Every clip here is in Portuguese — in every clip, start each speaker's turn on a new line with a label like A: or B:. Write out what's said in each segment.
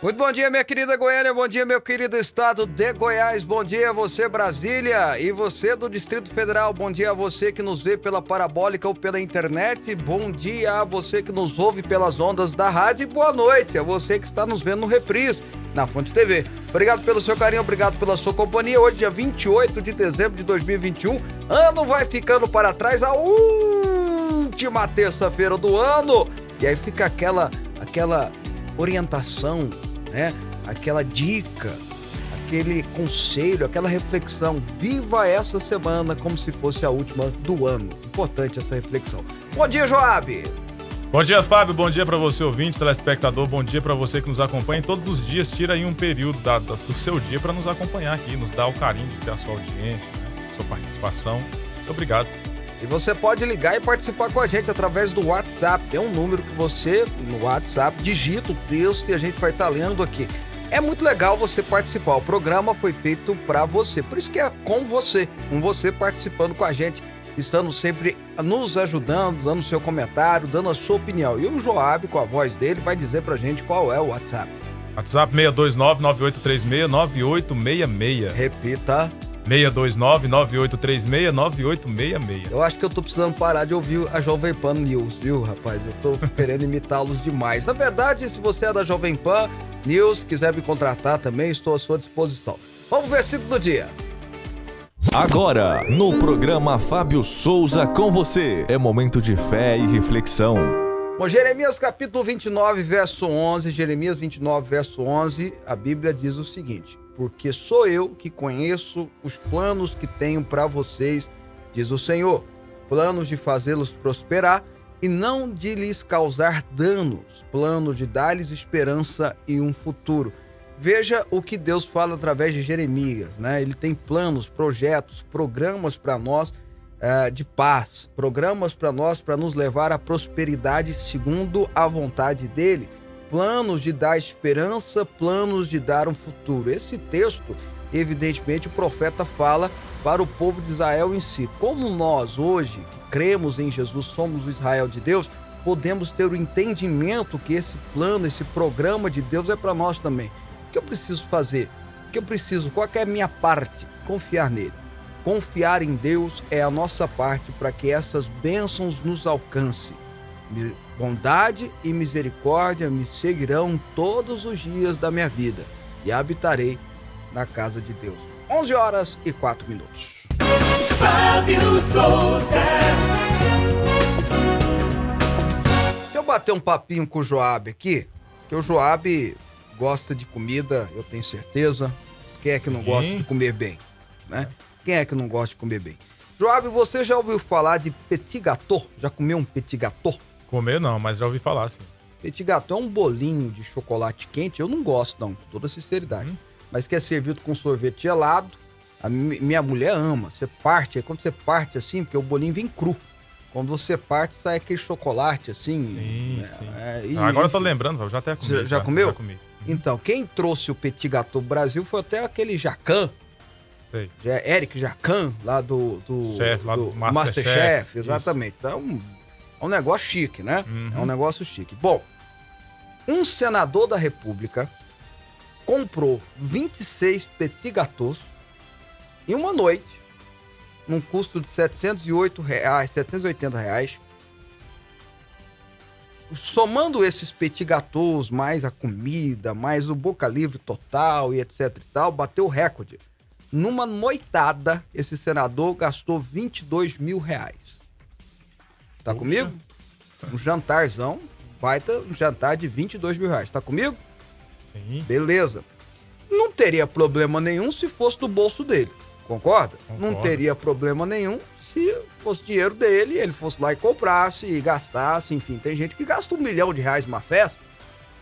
A: Muito bom dia, minha querida Goiânia, bom dia, meu querido estado de Goiás, bom dia a você, Brasília, e você do Distrito Federal, bom dia a você que nos vê pela parabólica ou pela internet, bom dia a você que nos ouve pelas ondas da rádio e boa noite a você que está nos vendo no Reprise, na Fonte TV. Obrigado pelo seu carinho, obrigado pela sua companhia. Hoje, dia 28 de dezembro de 2021, ano vai ficando para trás, a última terça-feira do ano, e aí fica aquela, aquela orientação né? Aquela dica, aquele conselho, aquela reflexão. Viva essa semana como se fosse a última do ano. Importante essa reflexão. Bom dia, Joab.
B: Bom dia, Fábio. Bom dia para você, ouvinte, telespectador. Bom dia para você que nos acompanha todos os dias. Tira aí um período da, da, do seu dia para nos acompanhar aqui, nos dar o carinho de ter a sua audiência, né? sua participação. Muito obrigado.
A: E você pode ligar e participar com a gente através do WhatsApp. É um número que você, no WhatsApp, digita o texto e a gente vai estar tá lendo aqui. É muito legal você participar. O programa foi feito para você. Por isso que é com você, com você participando com a gente, estando sempre nos ajudando, dando seu comentário, dando a sua opinião. E o Joab, com a voz dele, vai dizer pra gente qual é o WhatsApp.
B: WhatsApp 629 9836 9866.
A: Repita.
B: 629-9836-9866.
A: Eu acho que eu tô precisando parar de ouvir a Jovem Pan News, viu, rapaz? Eu tô querendo imitá-los demais. Na verdade, se você é da Jovem Pan News, quiser me contratar também, estou à sua disposição. Vamos ver versículo do dia.
C: Agora, no programa Fábio Souza com você, é momento de fé e reflexão.
A: Bom, Jeremias capítulo 29, verso 11, Jeremias 29, verso 11, a Bíblia diz o seguinte: porque sou eu que conheço os planos que tenho para vocês, diz o Senhor, planos de fazê-los prosperar e não de lhes causar danos, planos de dar-lhes esperança e um futuro. Veja o que Deus fala através de Jeremias, né? Ele tem planos, projetos, programas para nós uh, de paz, programas para nós para nos levar à prosperidade segundo a vontade dele planos de dar esperança, planos de dar um futuro. Esse texto, evidentemente, o profeta fala para o povo de Israel em si. Como nós, hoje, que cremos em Jesus, somos o Israel de Deus, podemos ter o entendimento que esse plano, esse programa de Deus é para nós também. O que eu preciso fazer? O que eu preciso? Qual é a minha parte? Confiar nele. Confiar em Deus é a nossa parte para que essas bênçãos nos alcancem Bondade e misericórdia me seguirão todos os dias da minha vida e habitarei na casa de Deus. 11 horas e 4 minutos.
D: Fábio Souza.
A: Deixa eu bater um papinho com o Joab aqui, que o Joab gosta de comida, eu tenho certeza. Quem é que Sim. não gosta de comer bem, né? Quem é que não gosta de comer bem? Joab, você já ouviu falar de petit gâteau? Já comeu um petit gâteau?
B: Comer não, mas já ouvi falar, assim.
A: Petit gâteau é um bolinho de chocolate quente. Eu não gosto, não, com toda sinceridade. Hum. Mas que é servido com sorvete gelado. A minha mulher ama. Você parte, é quando você parte assim, porque o bolinho vem cru. Quando você parte, sai aquele chocolate assim.
B: Sim, é, sim. É, e... Agora eu tô lembrando, eu já até comi.
A: Já, já comeu? Já comi. Uhum. Então, quem trouxe o Petit Gâteau Brasil foi até aquele Jacan.
B: Sei.
A: Eric Jacan, lá do. do,
B: Chef, lá do,
A: do Masterchef. Master exatamente. Isso. Então, é um negócio chique, né? Uhum. É um negócio chique. Bom, um senador da República comprou 26 petit gâteaux em uma noite, num custo de 708 reais, 780 reais. Somando esses petit gâteaux, mais a comida, mais o boca livre total e etc e tal, bateu o recorde. Numa noitada, esse senador gastou 22 mil reais. Tá comigo? Um jantarzão, baita um jantar de 22 mil reais. Tá comigo?
B: Sim.
A: Beleza. Não teria problema nenhum se fosse do bolso dele. Concorda?
B: Concordo.
A: Não teria problema nenhum se fosse dinheiro dele, ele fosse lá e comprasse e gastasse, enfim. Tem gente que gasta um milhão de reais numa festa.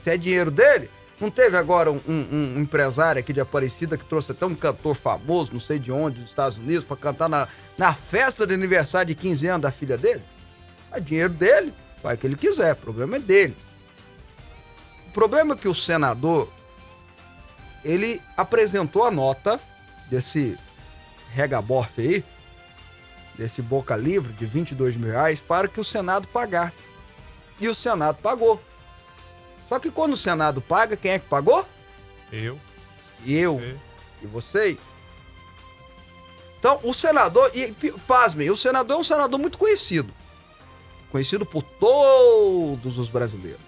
A: Se é dinheiro dele, Não teve agora um, um- um empresário aqui de Aparecida que trouxe até um cantor famoso, não sei de onde, dos Estados Unidos, pra cantar na, na festa de aniversário de 15 anos da filha dele? É dinheiro dele, faz o que ele quiser, o problema é dele. O problema é que o senador, ele apresentou a nota desse regaborfe aí, desse boca livre de 22 mil reais, para que o Senado pagasse. E o Senado pagou. Só que quando o Senado paga, quem é que pagou?
B: Eu,
A: Eu
B: você,
A: e vocês. Então, o senador, e pasmem, o senador é um senador muito conhecido. Conhecido por todos os brasileiros.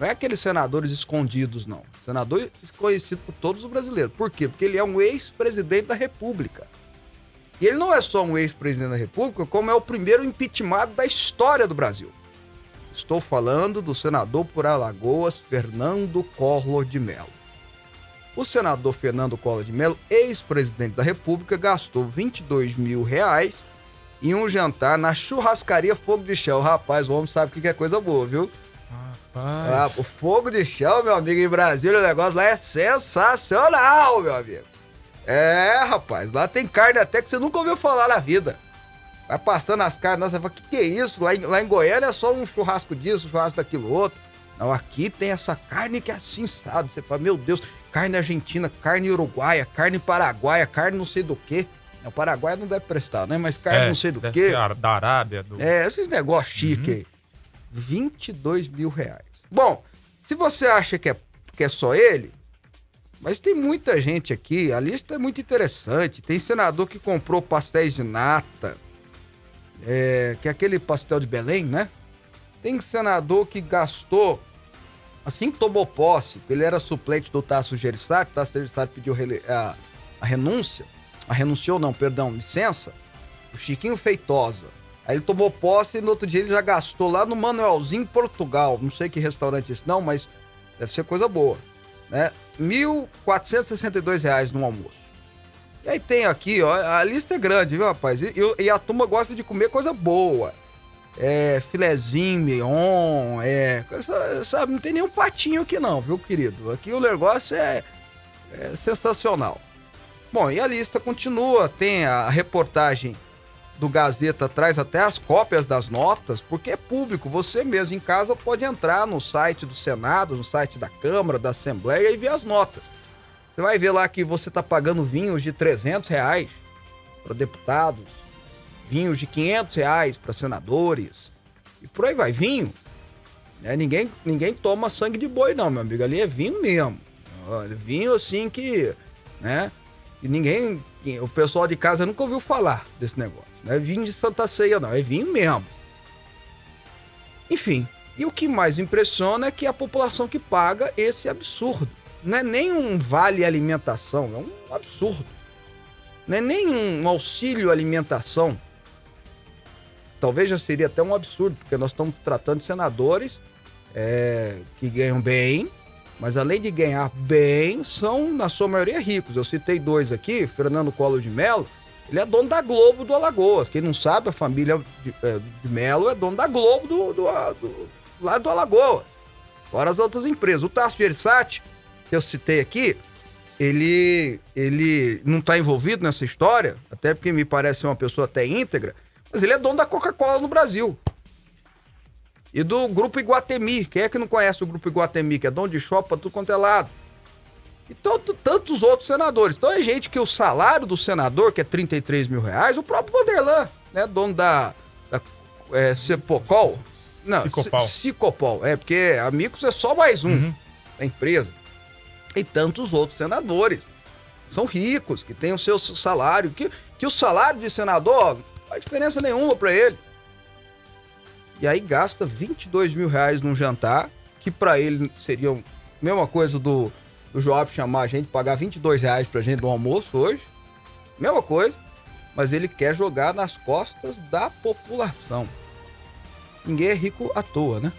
A: Não é aqueles senadores escondidos, não. Senador conhecido por todos os brasileiros. Por quê? Porque ele é um ex-presidente da República. E ele não é só um ex-presidente da República, como é o primeiro impeachmentado da história do Brasil. Estou falando do senador por Alagoas, Fernando Collor de Mello. O senador Fernando Collor de Mello, ex-presidente da República, gastou 22 mil reais em um jantar na churrascaria Fogo de Chão. Rapaz, o homem sabe o que é coisa boa, viu? Ah,
B: rapaz,
A: o Fogo de Chão, meu amigo, em Brasília, o negócio lá é sensacional, meu amigo. É, rapaz, lá tem carne até que você nunca ouviu falar na vida. Vai passando as carnes, nossa, você fala, que que é isso? Lá em, lá em Goiânia é só um churrasco disso, um churrasco daquilo outro. Não, aqui tem essa carne que é assim, sabe? Você fala, meu Deus, carne argentina, carne uruguaia, carne paraguaia, carne não sei do que. O Paraguai não deve prestar, né? Mas carne
B: é,
A: não sei do
B: deve
A: que.
B: ser da Arábia, do...
A: É, esses negócios chique aí. 22 mil reais. Bom, se você acha que é, que é só ele, mas tem muita gente aqui, a lista é muito interessante. Tem senador que comprou pastéis de nata, é, que é aquele pastel de Belém, né? Tem senador que gastou, assim que tomou posse, ele era suplente do Tasso Gereissati, o Tasso Gereissati pediu a, a renúncia, renunciou não, perdão, licença, o Chiquinho Feitosa. Aí ele tomou posse e no outro dia ele já gastou lá no Manuelzinho, Portugal. Não sei que restaurante é esse não, mas deve ser coisa boa. Né? 1.462 reais no almoço. E aí tem aqui, ó, a lista é grande, viu, rapaz? E, e- a turma gosta de comer coisa boa. É, filezinho, mignon, é... Sabe, não tem nenhum patinho aqui não, viu, querido? Aqui o negócio é, é sensacional. Bom, e a lista continua, tem a reportagem do Gazeta traz até as cópias das notas, porque é público. Você mesmo em casa pode entrar no site do Senado, no site da Câmara, da Assembleia e ver as notas. Você vai ver lá que você está pagando vinhos de 300 reais para deputados, vinhos de 500 reais para senadores, e por aí vai. Vinho, né? ninguém, ninguém toma sangue de boi não, meu amigo. Ali é vinho mesmo. Vinho assim que, né? E ninguém, o pessoal de casa nunca ouviu falar desse negócio. Não é vinho de Santa Ceia, não, é vinho mesmo. Enfim, e o que mais impressiona é que a população que paga esse absurdo. Não é nem um vale alimentação, é um absurdo. Não é nem um auxílio alimentação. Talvez já seria até um absurdo, porque nós estamos tratando de senadores é, que ganham bem, mas além de ganhar bem, são, na sua maioria, ricos. Eu citei dois aqui, Fernando Collor de Mello, ele é dono da Globo do Alagoas. Quem não sabe, a família de, é, de Mello é dono da Globo do, do, do, lá do Alagoas. Fora as outras empresas. O Tasso Gereissati, que eu citei aqui, ele, ele não está envolvido nessa história, até porque me parece uma pessoa até íntegra, mas ele é dono da Coca-Cola no Brasil. E do Grupo Iguatemi. Quem é que não conhece o Grupo Iguatemi? Que é dono de shopping tudo quanto é lado. E tanto, tantos outros senadores. Então é gente que o salário do senador, que é 33 mil reais, o próprio Vanderlan, né? Dono da, da é, Cepocol. Não,
B: Cicopal.
A: C- Cicopol. É, porque Amigos é só mais um
B: Uhum.
A: da empresa. E tantos outros senadores. São ricos, que têm o seu salário. Que, que o salário de senador ó, não faz diferença nenhuma pra ele. E aí gasta 22 mil reais num jantar, que pra ele seria a mesma coisa do, do Joab chamar a gente, pagar 22 reais pra gente no almoço hoje. Mesma coisa. Mas ele quer jogar nas costas da população. Ninguém é rico à toa, né?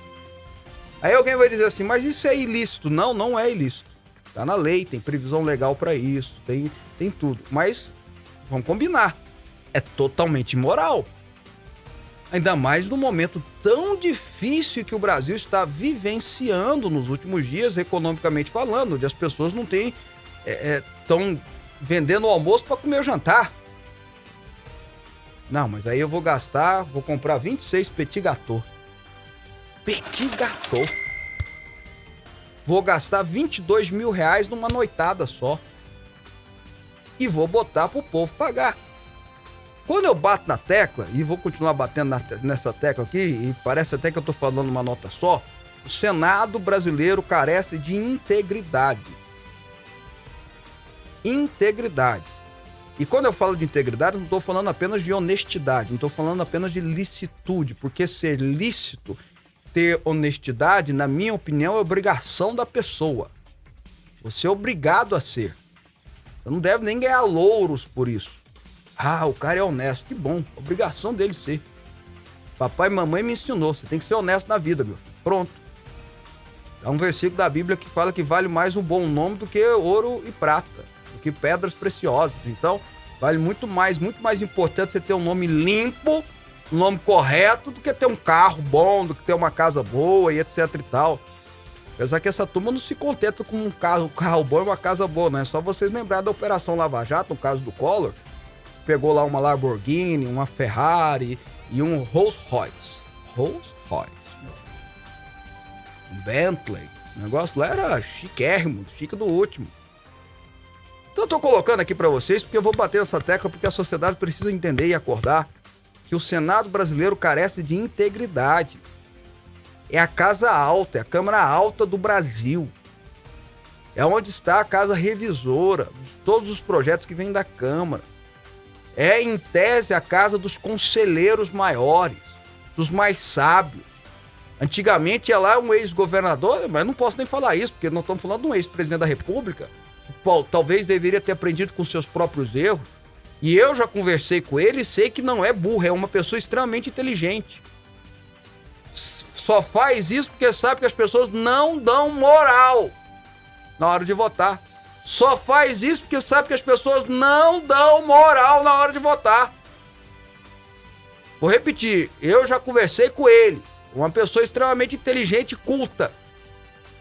A: Aí alguém vai dizer assim, mas isso é ilícito. Não, não é ilícito. Tá na lei, tem previsão legal pra isso, tem, tem tudo. Mas vamos combinar. É totalmente imoral. Ainda mais no momento tão difícil que o Brasil está vivenciando nos últimos dias, economicamente falando, onde as pessoas não têm. estão é, é, vendendo o almoço para comer o jantar. Não, mas aí eu vou gastar, vou comprar 26 petit gâteau. Petit gâteau. Vou gastar 22 mil reais numa noitada só. E vou botar pro povo pagar. Quando eu bato na tecla, e vou continuar batendo nessa tecla aqui, e parece até que eu tô falando uma nota só, o Senado brasileiro carece de integridade. Integridade. E quando eu falo de integridade, não estou falando apenas de honestidade, não estou falando apenas de licitude, porque ser lícito, ter honestidade, na minha opinião, é obrigação da pessoa. Você é obrigado a ser. Você não deve nem ganhar louros por isso. Ah, o cara é honesto. Que bom. Obrigação dele ser. Papai e mamãe me ensinou. Você tem que ser honesto na vida, meu filho. Pronto. É um versículo da Bíblia que fala que vale mais um bom nome do que ouro e prata, do que pedras preciosas. Então, vale muito mais, muito mais importante você ter um nome limpo, um nome correto, do que ter um carro bom, do que ter uma casa boa e etc e tal. Apesar que essa turma não se contenta com um carro, um carro bom e uma casa boa, né? É só vocês lembrar da Operação Lava Jato, no caso do Collor, pegou lá uma Lamborghini, uma Ferrari e um Rolls Royce. Rolls Royce. Um Bentley. O negócio lá era chiquérrimo, chique do último. Então eu tô colocando aqui para vocês porque eu vou bater essa tecla porque a sociedade precisa entender e acordar que o Senado brasileiro carece de integridade. É a casa alta, é a Câmara Alta do Brasil. É onde está a casa revisora de todos os projetos que vêm da Câmara é, em tese, a casa dos conselheiros maiores, dos mais sábios. Antigamente ia lá um ex-governador, mas não posso nem falar isso, porque nós estamos falando de um ex-presidente da República, que talvez deveria ter aprendido com seus próprios erros. E eu já conversei com ele e sei que não é burro, é uma pessoa extremamente inteligente. Só faz isso porque sabe que as pessoas não dão moral na hora de votar. Só faz isso porque sabe que as pessoas não dão moral na hora de votar. Vou repetir, eu já conversei com ele, uma pessoa extremamente inteligente e culta.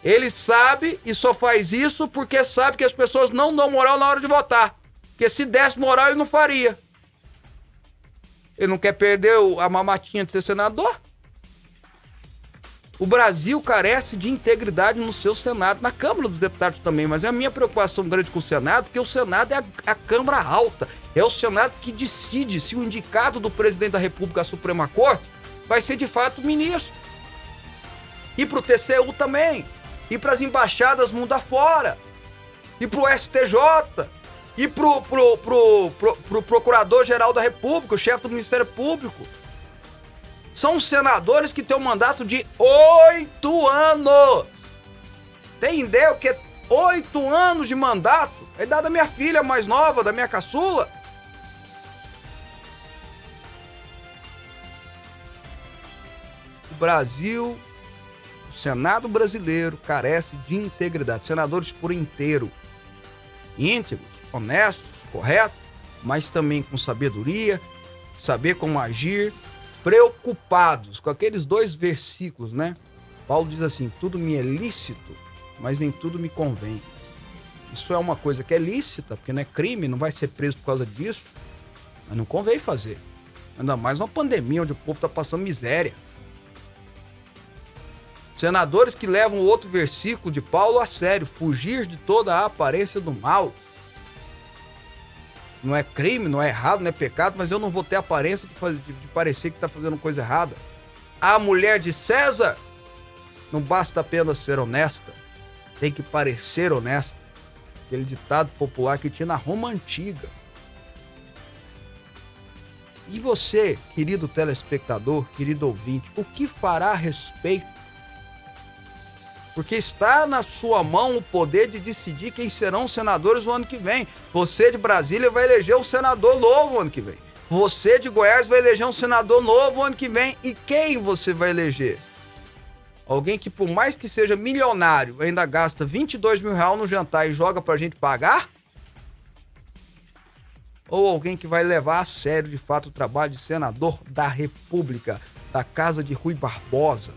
A: Ele sabe e só faz isso porque sabe que as pessoas não dão moral na hora de votar. Porque se desse moral, ele não faria. Ele não quer perder a mamatinha de ser senador? O Brasil carece de integridade no seu Senado, na Câmara dos Deputados também, mas é a minha preocupação grande com o Senado, porque o Senado é a, a Câmara alta, é o Senado que decide se o indicado do presidente da República à Suprema Corte vai ser de fato ministro. E para o TCU também, e para as embaixadas mundo afora, e para o STJ, e para o pro, pro, pro, pro Procurador-Geral da República, o chefe do Ministério Público. São senadores que têm um mandato de oito anos. Tem ideia o que é oito anos de mandato? É idade da minha filha mais nova, da minha caçula. O Brasil, o Senado brasileiro carece de integridade. Senadores por inteiro. Íntegros, honestos, corretos, mas também com sabedoria, saber como agir, preocupados com aqueles dois versículos, né? Paulo diz assim: tudo me é lícito, mas nem tudo me convém. Isso é uma coisa que é lícita, porque não é crime, não vai ser preso por causa disso, mas não convém fazer. Ainda mais uma pandemia onde o povo está passando miséria. Senadores que levam outro versículo de Paulo a sério, fugir de toda a aparência do mal não é crime, não é errado, não é pecado, mas eu não vou ter aparência de, fazer, de, de parecer que está fazendo coisa errada. A mulher de César não basta apenas ser honesta, tem que parecer honesta. Aquele ditado popular que tinha na Roma antiga. E você, querido telespectador, querido ouvinte, o que fará a respeito porque está na sua mão o poder de decidir quem serão os senadores no ano que vem. Você de Brasília vai eleger um senador novo no ano que vem. Você de Goiás vai eleger um senador novo no ano que vem. E quem você vai eleger? Alguém que, por mais que seja milionário, ainda gasta 22 mil reais no jantar e joga pra gente pagar? ou alguém que vai levar a sério de fato o trabalho de senador da República, da casa de Rui Barbosa,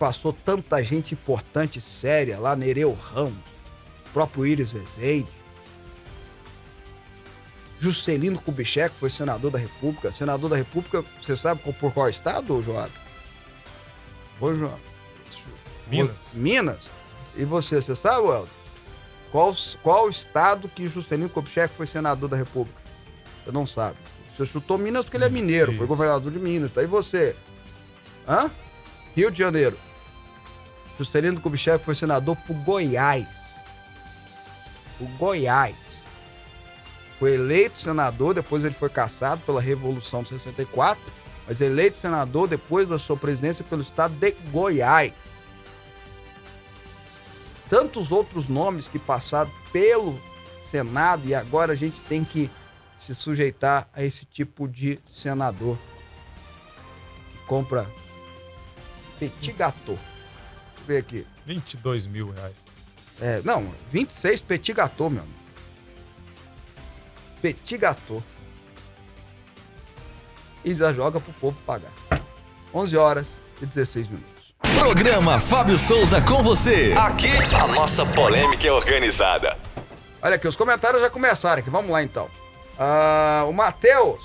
A: passou tanta gente importante e séria lá, Nereu Ramos, próprio Íris Rezende, Juscelino Kubitschek foi senador da República. Senador da República, você sabe por qual estado, Joab? Ô, Joab.
B: Minas.
A: Minas. E você, você sabe, Welder? Qual, qual estado que Juscelino Kubitschek foi senador da República? Você não sabe. Você chutou Minas porque ele é mineiro, foi
B: Isso.
A: governador de Minas. Tá? E você? Hã? Rio de Janeiro. Juscelino Kubitschek foi senador por Goiás. O Goiás. Foi eleito senador, depois ele foi caçado pela Revolução de 64, mas eleito senador depois da sua presidência pelo estado de Goiás tantos outros nomes que passaram pelo Senado e agora a gente tem que se sujeitar a esse tipo de senador que compra petit gâteau. Ver aqui.
B: 22 mil reais.
A: É, não, 26 petit gâteau, meu amigo. Petit gâteau. E já joga pro povo pagar. 11 horas e 16 minutos.
C: Programa Fábio Souza com você. Aqui a nossa polêmica é organizada.
A: Olha aqui, os comentários já começaram aqui. Vamos lá então. Ah, o Matheus.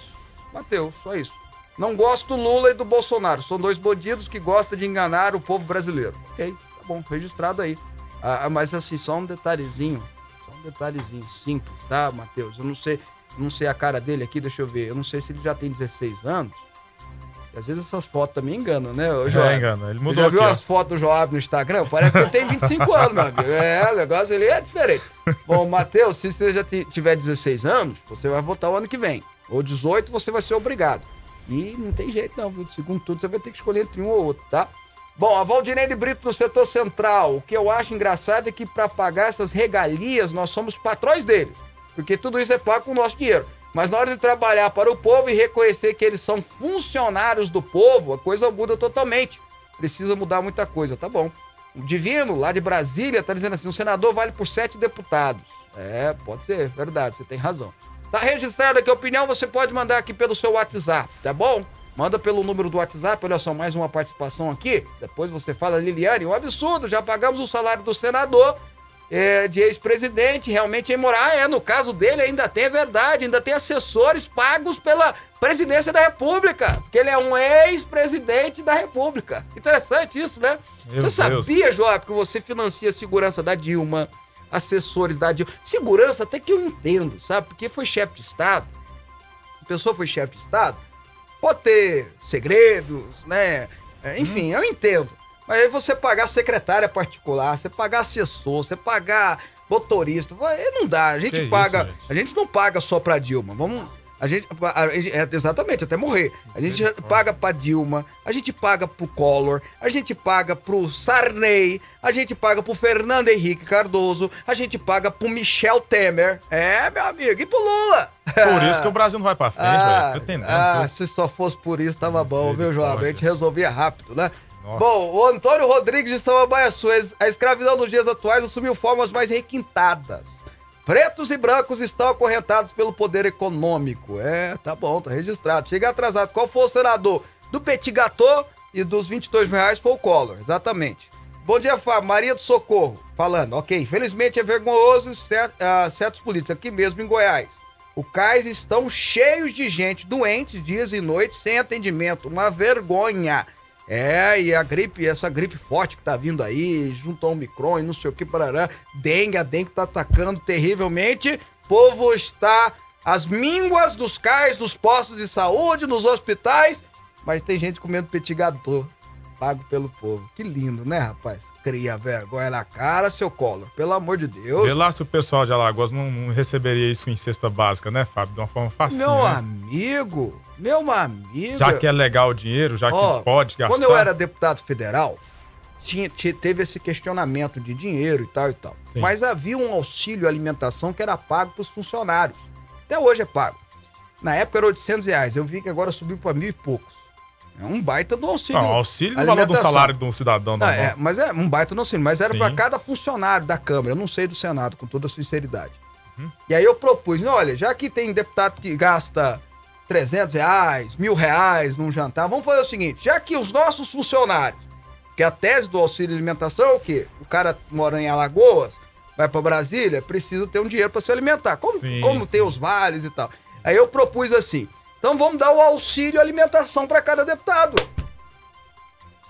A: Matheus, só isso. Não gosto do Lula e do Bolsonaro. São dois bandidos que gostam de enganar o povo brasileiro. Ok, tá bom, registrado aí. Ah, mas assim, só um detalhezinho. Só um detalhezinho simples, tá, Matheus? Eu não sei, eu não sei a cara dele aqui, deixa eu ver. Eu não sei se ele já tem 16 anos. Às vezes essas fotos também enganam, né, ô, Joab?
B: É, engana. Ele
A: Você
B: mudou
A: já viu
B: aqui, ó.
A: as fotos do Joab no Instagram? Parece que ele tem 25 anos, meu amigo. É, o negócio ali é diferente. Bom, Matheus, se você já ti- tiver 16 anos, você vai votar o ano que vem. Ou 18, você vai ser obrigado. E não tem jeito não? Segundo tudo, você vai ter que escolher entre um ou outro, tá? Bom, a Valdineide Brito no setor central. O que eu acho engraçado é que para pagar essas regalias, nós somos patrões deles. Porque tudo isso é pago com o nosso dinheiro. Mas na hora de trabalhar para o povo e reconhecer que eles são funcionários do povo, a coisa muda totalmente. Precisa mudar muita coisa, tá bom. O Divino, lá de Brasília, tá dizendo assim: o senador vale por sete deputados. É, pode ser, verdade, você tem razão. Tá registrada aqui a opinião, você pode mandar aqui pelo seu WhatsApp, tá bom? Manda pelo número do WhatsApp, olha só, mais uma participação aqui. Depois você fala, Liliane, um absurdo, já pagamos o salário do senador, é, de ex-presidente, realmente é imoral. Ah, é, no caso dele ainda tem, é verdade, ainda tem assessores pagos pela presidência da República, porque ele é um ex-presidente da República. Interessante isso, né?
B: Meu
A: você
B: Deus.
A: sabia, Joab, que você financia a segurança da Dilma, assessores da Dilma? Segurança até que eu entendo, sabe? Porque foi chefe de Estado. A pessoa foi chefe de Estado, pode ter segredos, né? É, enfim, eu entendo. Mas aí você pagar secretária particular, você pagar assessor, você pagar motorista, vai- não dá. A gente
B: Que isso,
A: paga.
B: gente?
A: a gente não paga só pra Dilma. Vamos. A gente, a gente- é, exatamente, até morrer. A gente paga pra Dilma, a gente paga pro Collor, a gente paga pro Sarney, a gente paga pro Fernando Henrique Cardoso, a gente paga pro Michel Temer. É, meu amigo, e pro Lula.
B: Por isso que o Brasil não vai pra frente, velho. Tô entendendo.
A: ah, se só fosse por isso, tava bom, viu, João? A gente resolvia rápido, né?
B: Nossa.
A: Bom, o Antônio Rodrigues de Samambaia Suez, a escravidão nos dias atuais assumiu formas mais requintadas. Pretos e brancos estão acorrentados pelo poder econômico. É, tá bom, tá registrado. Chega atrasado. Qual foi o senador? Do Petit Gâteau e dos 22 mil reais foi o Collor, exatamente. Bom dia, Fábio. Maria do Socorro, falando. Ok, infelizmente é vergonhoso cer- ah, certos políticos aqui mesmo em Goiás. O cais estão cheios de gente doente dias e noites sem atendimento. Uma vergonha. É, e a gripe, essa gripe forte que tá vindo aí, junto ao Omicron e não sei o que, parará. Dengue, a dengue tá atacando terrivelmente. Povo está às mínguas dos cais, dos postos de saúde, nos hospitais. Mas tem gente comendo gâteau, pago pelo povo. Que lindo, né, rapaz? Cria vergonha na cara, seu colo. Pelo amor de Deus.
B: Vê lá se o pessoal de Alagoas não, não receberia isso em cesta básica, né, Fábio? De uma forma fácil.
A: Meu
B: né?
A: amigo, meu amigo.
B: Já que é legal o dinheiro, já que
A: Ó,
B: pode gastar.
A: Quando eu era deputado federal, tinha, te- teve esse questionamento de dinheiro e tal e tal.
B: Sim.
A: Mas havia um auxílio alimentação que era pago para os funcionários. Até hoje é pago. Na época era 800 reais. Eu vi que agora subiu para mil e poucos. É um baita do auxílio.
B: Não, auxílio no valor do salário de um cidadão
A: Ah,
B: normal.
A: é, mas é um baita no auxílio. Mas era para cada funcionário da Câmara. Eu não sei do Senado, com toda a sinceridade. E aí eu propus, olha, já que tem deputado que gasta 300 reais, mil reais num jantar, vamos fazer o seguinte, já que os nossos funcionários, que a tese do auxílio alimentação é o quê? O cara mora em Alagoas, vai para Brasília, precisa ter um dinheiro para se alimentar, como,
B: Sim,
A: como
B: sim.
A: tem os vales e tal. Aí eu propus assim, então vamos dar o auxílio alimentação para cada deputado.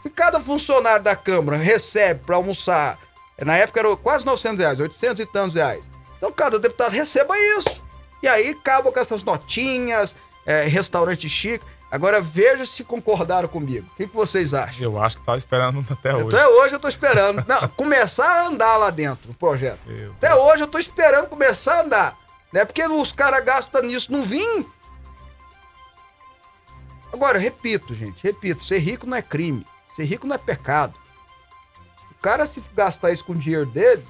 A: Se cada funcionário da Câmara recebe para almoçar, na época era quase 900 reais, 800 e tantos reais. Então cada deputado receba isso. E aí acaba com essas notinhas, é, restaurante chique. Agora veja se concordaram comigo. O que, que vocês acham?
B: Eu acho que tava esperando até hoje.
A: Até hoje eu tô esperando. Não, começar a andar lá dentro do projeto.
B: Meu
A: Até hoje eu tô esperando começar a andar. Né? Porque os caras gastam nisso não vim. Agora, repito, gente, repito, ser rico não é crime. Ser rico não é pecado. O cara, se gastar isso com o dinheiro dele,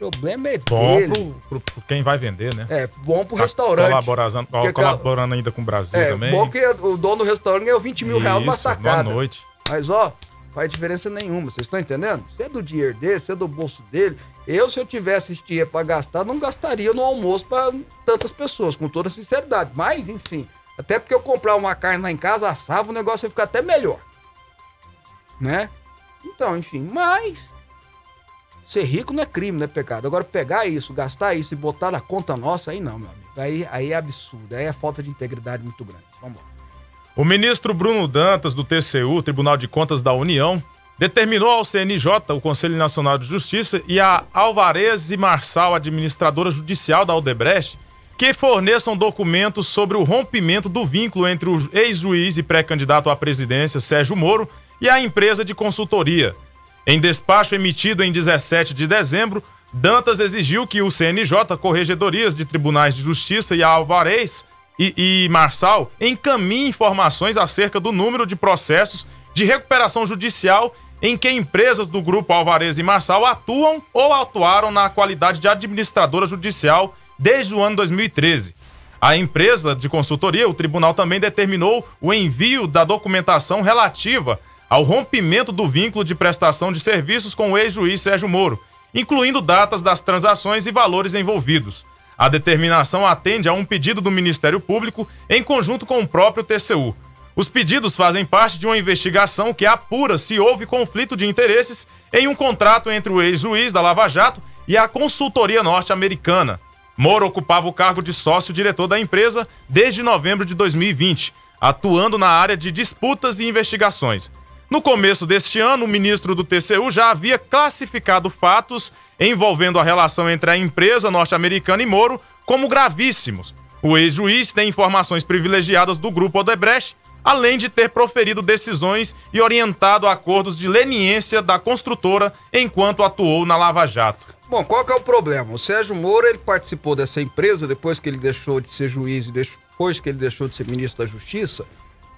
A: o problema é
B: Bom
A: dele.
B: pro, pro- quem vai vender, né?
A: É, bom pro
B: Tá
A: restaurante.
B: Colaborando,
A: Porque,
B: colaborando ainda com o Brasil
A: É,
B: também.
A: bom que o dono do restaurante ganhou 20 mil reais numa
B: Isso, boa
A: sacada.
B: noite.
A: Mas, ó, faz diferença nenhuma. Vocês estão entendendo? Se é do dinheiro dele, se é do bolso dele. Eu, se eu tivesse esse dinheiro pra gastar, não gastaria no almoço pra tantas pessoas, com toda sinceridade. Mas, enfim. Até porque eu comprar uma carne lá em casa, assava, o negócio ia ficar até melhor. Né? Então, enfim. Mas. Ser rico não é crime, não é pecado. Agora, pegar isso, gastar isso e botar na conta nossa, aí não, meu amigo. Aí, aí é absurdo. Aí é falta de integridade muito grande. Vamos lá.
B: O ministro Bruno Dantas, do TCU, Tribunal de Contas da União, determinou ao CNJ, o Conselho Nacional de Justiça, e a Alvarez e Marçal, administradora judicial da Aldebrecht, que forneçam documentos sobre o rompimento do vínculo entre o ex-juiz e pré-candidato à presidência, Sérgio Moro, e a empresa de consultoria. Em despacho emitido em 17 de dezembro, Dantas exigiu que o CNJ, Corregedorias de Tribunais de Justiça e Alvarez e, e Marçal encaminhe informações acerca do número de processos de recuperação judicial em que empresas do grupo Alvarez e Marçal atuam ou atuaram na qualidade de administradora judicial desde o ano 2013. A empresa de consultoria, o tribunal também determinou o envio da documentação relativa ao rompimento do vínculo de prestação de serviços com o ex-juiz Sérgio Moro, incluindo datas das transações e valores envolvidos. A determinação atende a um pedido do Ministério Público em conjunto com o próprio TCU. Os pedidos fazem parte de uma investigação que apura se houve conflito de interesses em um contrato entre o ex-juiz da Lava Jato e a consultoria norte-americana. Moro ocupava o cargo de sócio-diretor da empresa desde novembro de 2020, atuando na área de disputas e investigações. No começo deste ano, o ministro do TCU já havia classificado fatos envolvendo a relação entre a empresa norte-americana e Moro como gravíssimos. O ex-juiz tem informações privilegiadas do grupo Odebrecht, além de ter proferido decisões e orientado acordos de leniência da construtora enquanto atuou na Lava Jato.
A: Bom, qual que é o problema? O Sérgio Moro, ele participou dessa empresa depois que ele deixou de ser juiz e depois que ele deixou de ser ministro da Justiça.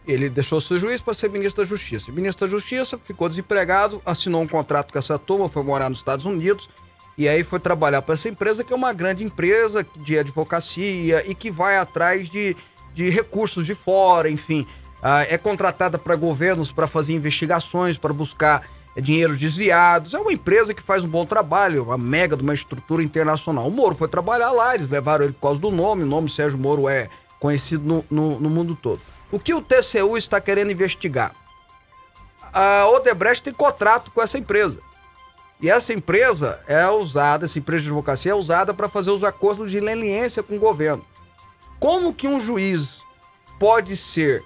A: Ele deixou de ser juiz para ser ministro da Justiça. O ministro da Justiça ficou desempregado, assinou um contrato com essa turma, foi morar nos Estados Unidos e aí foi trabalhar para essa empresa que é uma grande empresa de advocacia e que vai atrás de, de recursos de fora, enfim. Ah, é contratada para governos para fazer investigações, para buscar é, dinheiros desviados. É uma empresa que faz um bom trabalho, uma mega de uma estrutura internacional. O Moro foi trabalhar lá, eles levaram ele por causa do nome, o nome Sérgio Moro é conhecido no, no, no mundo todo. O que o TCU está querendo investigar? A Odebrecht tem contrato com essa empresa. E essa empresa é usada, essa empresa de advocacia é usada para fazer os acordos de leniência com o governo. Como que um juiz pode ser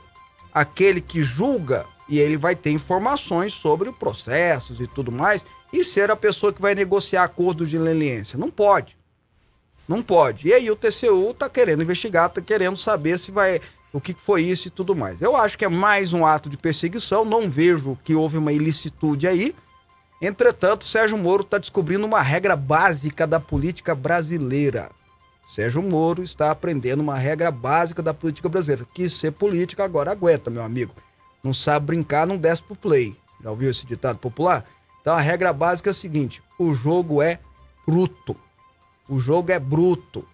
A: aquele que julga e ele vai ter informações sobre processos e tudo mais e ser a pessoa que vai negociar acordos de leniência? Não pode. Não pode. E aí o TCU tá querendo investigar, tá querendo saber se vai o que foi isso e tudo mais. Eu acho que é mais um ato de perseguição, não vejo que houve uma ilicitude aí. Entretanto, Sérgio Moro está descobrindo uma regra básica da política brasileira. Sérgio Moro está aprendendo uma regra básica da política brasileira. Que ser política agora aguenta, meu amigo. Não sabe brincar, não desce pro play. Já ouviu esse ditado popular? Então a regra básica é a seguinte: o jogo é bruto. O jogo é bruto.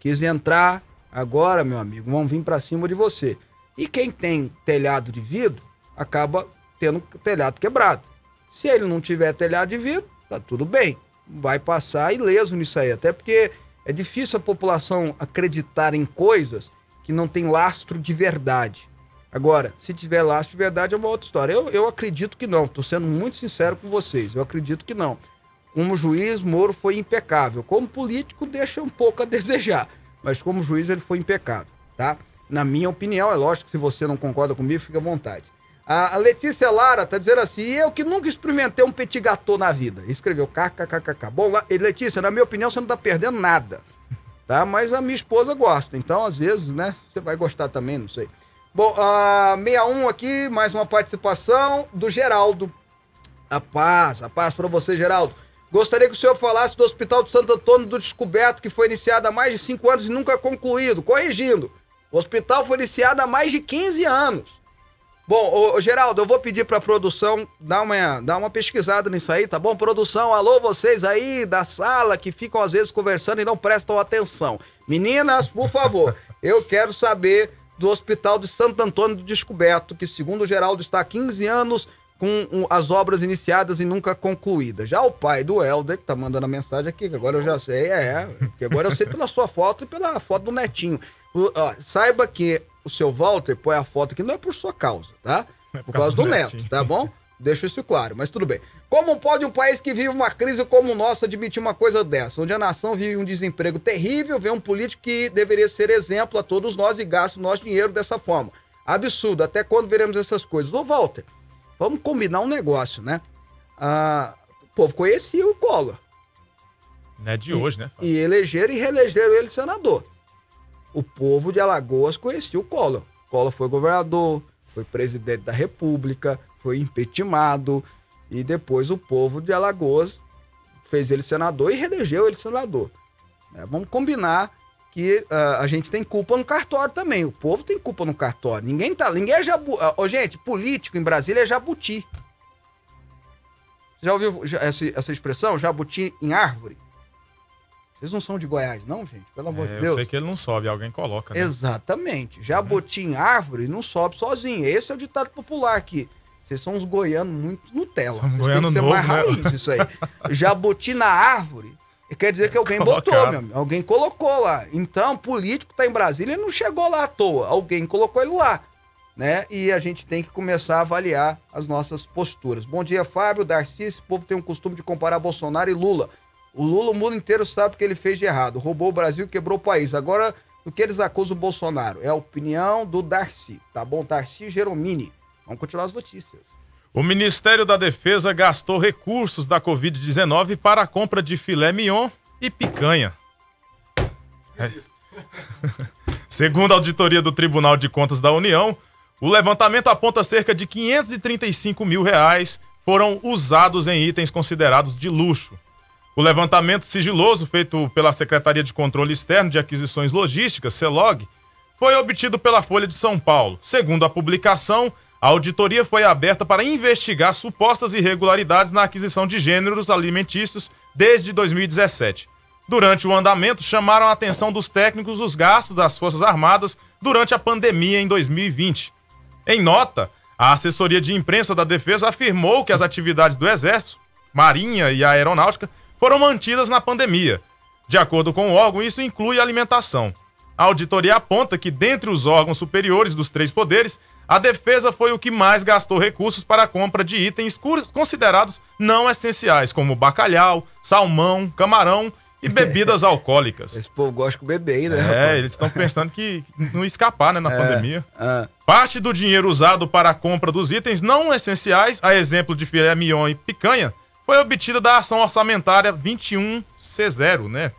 A: Quis entrar agora, meu amigo, vão vir para cima de você. E quem tem telhado de vidro acaba tendo telhado quebrado. Se ele não tiver telhado de vidro, tá tudo bem. Vai passar ileso nisso aí. Até porque É difícil a população acreditar em coisas que não tem lastro de verdade. Agora, se tiver lastro de verdade, é uma outra história. Eu, eu acredito que não. Estou sendo muito sincero com vocês. Eu acredito que não. Como juiz, Moro foi impecável. Como político, deixa um pouco a desejar. Mas como juiz, ele foi impecável, tá? Na minha opinião, é lógico que se você não concorda comigo, fica à vontade. A Letícia Lara tá dizendo assim: eu que nunca experimentei um petit gâteau na vida. Escreveu kkkk. Bom, Letícia, na minha opinião, você não tá perdendo nada. Tá? Mas a minha esposa gosta. Então, às vezes, né? Você vai gostar também, não sei. Bom, uh, 61 aqui, mais uma participação do Geraldo. A paz, a paz para você, Geraldo. Gostaria que o senhor falasse do Hospital de Santo Antônio do Descoberto, que foi iniciado há mais de 5 anos e nunca concluído. Corrigindo, o hospital foi iniciado há mais de 15 anos. Bom, ô, ô, Geraldo, eu vou pedir pra produção dar uma, dar uma pesquisada nisso aí, tá bom? Produção, alô, vocês aí da sala que ficam às vezes conversando e não prestam atenção. Meninas, por favor, eu quero saber do Hospital de Santo Antônio do Descoberto, que segundo o Geraldo está há 15 anos com as obras iniciadas e nunca concluídas. Já o pai do Helder, que tá mandando a mensagem aqui, que agora eu já sei, é, que agora eu sei pela sua foto e pela foto do netinho. O, ó, saiba que o seu Walter põe a foto aqui não é por sua causa, tá? É por, por causa do, do neto, tá bom? Deixa isso claro, mas tudo bem. Como pode um país que vive uma crise como o nosso admitir uma coisa dessa? Onde a nação vive um desemprego terrível, vê um político que deveria ser exemplo a todos nós e gasta o nosso dinheiro dessa forma. Absurdo, até quando veremos essas coisas? Ô, Walter, vamos combinar um negócio, né? Ah, o povo conhecia o Collor.
B: Não é de hoje, né?
A: E elegeram e reelegeram ele senador. O povo de Alagoas conhecia o Collor. Collor foi governador, foi presidente da República, foi impeachmentado e depois o povo de Alagoas fez ele senador e reelegeu ele senador. É, vamos combinar que uh, a gente tem culpa no cartório também. O povo tem culpa no cartório. Ninguém tá, ninguém é jabu. Uh, gente, político em Brasília é jabuti. Já ouviu essa, essa expressão? Jabuti em árvore? Vocês não são de Goiás, não, gente? Pelo amor é, de Deus.
B: Eu sei que ele não sobe, alguém coloca. Né?
A: Exatamente. Jabuti em árvore não sobe sozinho. Esse é o ditado popular aqui. Vocês são uns goianos muito Nutella. São
B: Vocês têm que ser novo, mais
A: né? raiz isso aí. Jabuti na árvore quer dizer que alguém Colocado. botou, meu amigo. Alguém colocou lá. Então, político tá em Brasília ele não chegou lá à toa. Alguém colocou ele lá. Né? E a gente tem que começar a avaliar as nossas posturas. Bom dia, Fábio, Darcy. Esse povo tem um costume de comparar Bolsonaro e Lula. O Lula, o mundo inteiro sabe o que ele fez de errado. Roubou o Brasil, quebrou o país. Agora, o que eles acusam o Bolsonaro? É a opinião do Darcy. Tá bom? Darcy Geromini. Vamos continuar as notícias.
B: O Ministério da Defesa gastou recursos da Covid-19 para a compra de filé mignon e picanha. É. Segundo a auditoria do Tribunal de Contas da União, o levantamento aponta cerca de 535 mil reais foram usados em itens considerados de luxo. O levantamento sigiloso feito pela Secretaria de Controle Externo de Aquisições Logísticas, CELOG, foi obtido pela Folha de São Paulo. Segundo a publicação, a auditoria foi aberta para investigar supostas irregularidades na aquisição de gêneros alimentícios desde 2017. Durante o andamento, chamaram a atenção dos técnicos os gastos das Forças Armadas durante a pandemia em 2020. Em nota, a assessoria de imprensa da Defesa afirmou que as atividades do Exército, Marinha e Aeronáutica foram mantidas na pandemia. De acordo com o órgão, isso inclui alimentação. A auditoria aponta que, dentre os órgãos superiores dos três poderes, a defesa foi o que mais gastou recursos para a compra de itens considerados não essenciais, como bacalhau, salmão, camarão e bebidas alcoólicas.
A: Esse povo gosta de beber, né?
B: É, eles estão pensando que não escapar, né, na é, pandemia. É. Parte do dinheiro usado para a compra dos itens não essenciais, a exemplo de filé mignon e picanha, foi obtida da ação orçamentária 21C0, né?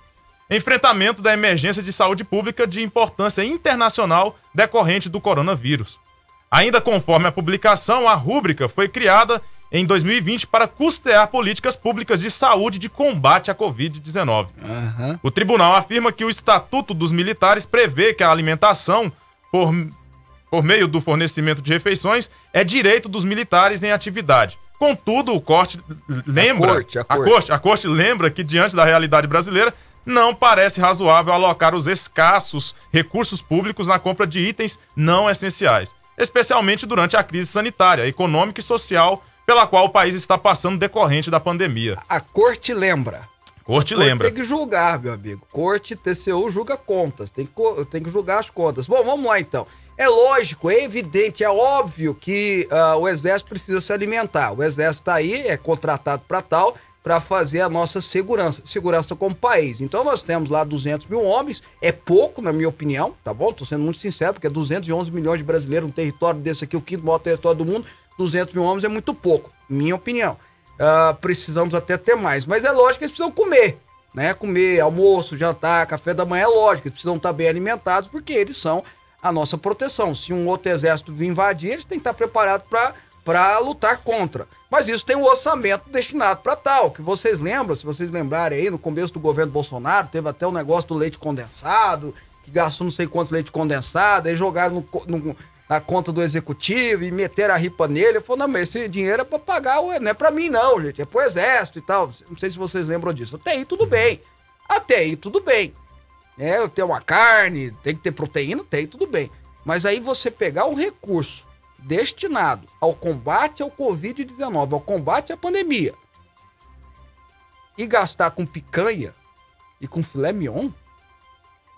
B: Enfrentamento da emergência de saúde pública de importância internacional decorrente do coronavírus. Ainda conforme a publicação, a rúbrica foi criada em 2020 para custear políticas públicas de saúde de combate à Covid-19. Uhum. O tribunal afirma que o Estatuto dos Militares prevê que a alimentação, por, por meio do fornecimento de refeições, é direito dos militares em atividade. Contudo, o corte lembra. A corte, a, corte. a corte, a corte lembra que, diante da realidade brasileira, não parece razoável alocar os escassos recursos públicos na compra de itens não essenciais especialmente durante a crise sanitária, econômica e social pela qual o país está passando decorrente da pandemia.
A: A corte lembra.
B: Corte lembra.
A: Tem que julgar, meu amigo. Corte, TCU julga contas. Tem que, tem que julgar as contas. Bom, vamos lá então. É lógico, é evidente, é óbvio que uh, o Exército precisa se alimentar. O Exército está aí, é contratado para tal, para fazer a nossa segurança, segurança como país. Então nós temos lá 200 mil homens, é pouco, na minha opinião, tá bom? Tô sendo muito sincero, porque 211 milhões de brasileiros, um território desse aqui, o quinto maior território do mundo, 200 mil homens é muito pouco, minha opinião. Uh, precisamos até ter mais, mas é lógico que eles precisam comer, né? Comer, almoço, jantar, café da manhã, é lógico, eles precisam estar bem alimentados, porque eles são a nossa proteção. Se um outro exército vir invadir, eles têm que estar preparados para lutar contra. Mas isso tem um orçamento destinado para tal. Que vocês lembram, se vocês lembrarem aí, no começo do governo Bolsonaro, teve até o um negócio do leite condensado, que gastou não sei quantos leite condensado, aí jogaram no, no, na conta do executivo e meteram a ripa nele. Falei, não, mas esse dinheiro é para pagar, não é para mim não, gente, é pro exército e tal. Não sei se vocês lembram disso. Até aí tudo bem. Até aí tudo bem. É, ter uma carne, tem que ter proteína, tem, tudo bem. Mas aí você pegar um recurso destinado ao combate ao Covid-19, ao combate à pandemia, e gastar com picanha e com filé mignon,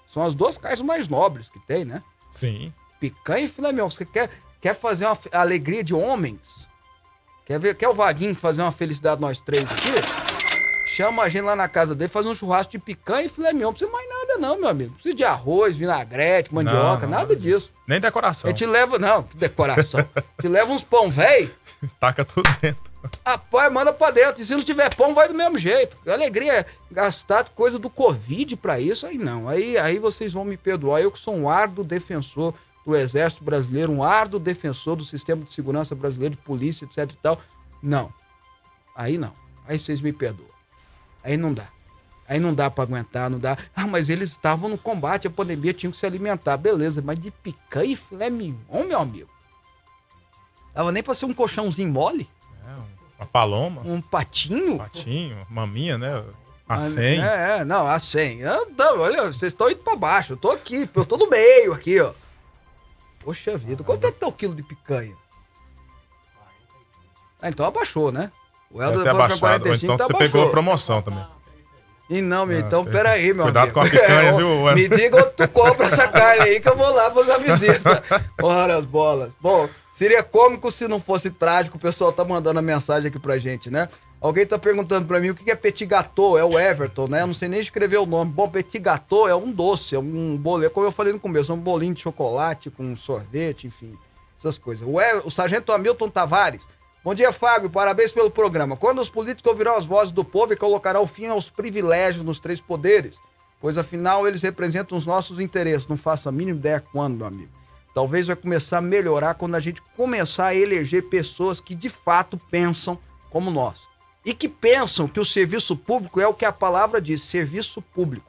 A: são as duas carnes mais nobres que tem, né?
B: Sim.
A: Picanha e filé mignon. Você quer, quer fazer uma alegria de homens? Quer ver? Quer o Vaguinho fazer uma felicidade nós três aqui? chama a gente lá na casa dele, faz um churrasco de picanha e filé mignon. Não precisa mais nada, não, meu amigo. Não precisa de arroz, vinagrete, mandioca, não, não, nada disso.
B: Nem decoração.
A: A gente leva. Não, que decoração. te leva uns pão velho.
B: Taca tudo dentro.
A: Rapaz, manda pra dentro. E se não tiver pão, vai do mesmo jeito. Alegria é gastar coisa do Covid pra isso, aí não. Aí, aí vocês vão me perdoar. Eu que sou um árduo defensor do Exército Brasileiro, um árduo defensor do sistema de segurança brasileiro, de polícia, etc e tal. Não. Aí não. Aí vocês me perdoam. Aí não dá. Aí não dá para aguentar, não dá. Ah, mas eles estavam no combate à pandemia, tinham que se alimentar. Beleza, mas de picanha e filé mignon, meu amigo. Tava nem pra ser um colchãozinho mole.
B: É, uma paloma.
A: Um patinho.
B: Patinho, maminha, né? A 100.
A: É, é, não, a 100. Eu, não, olha, vocês estão indo pra baixo. Eu tô aqui, eu tô no meio aqui, ó. Poxa vida, quanto é que tá o quilo de picanha? Ah, então abaixou, né?
B: O Helder falou que 45 então tá você baixou. pegou a promoção também.
A: E não, meu, ah, então tem... peraí, meu
B: Cuidado amigo. com a picanha, viu?
A: Me diga onde tu compra essa carne aí que eu vou lá fazer a visita. Ora as bolas. Bom, seria cômico se não fosse trágico. O pessoal tá mandando a mensagem aqui pra gente, né? Alguém tá perguntando pra mim o que é petit gâteau, é o Everton, né? Eu não sei nem escrever o nome. Bom, petit gâteau é um doce, é um bolinho, como eu falei no começo, é um bolinho de chocolate com sorvete, enfim, essas coisas. O, Ever, o sargento Hamilton Tavares Bom dia, Fábio. Parabéns pelo programa. Quando os políticos ouvirão as vozes do povo e colocarão fim aos privilégios nos três poderes? Pois afinal eles representam os nossos interesses. Não faça a mínima ideia quando, meu amigo. Talvez vai começar a melhorar quando a gente começar a eleger pessoas que de fato pensam como nós. E que pensam que o serviço público é o que a palavra diz, serviço público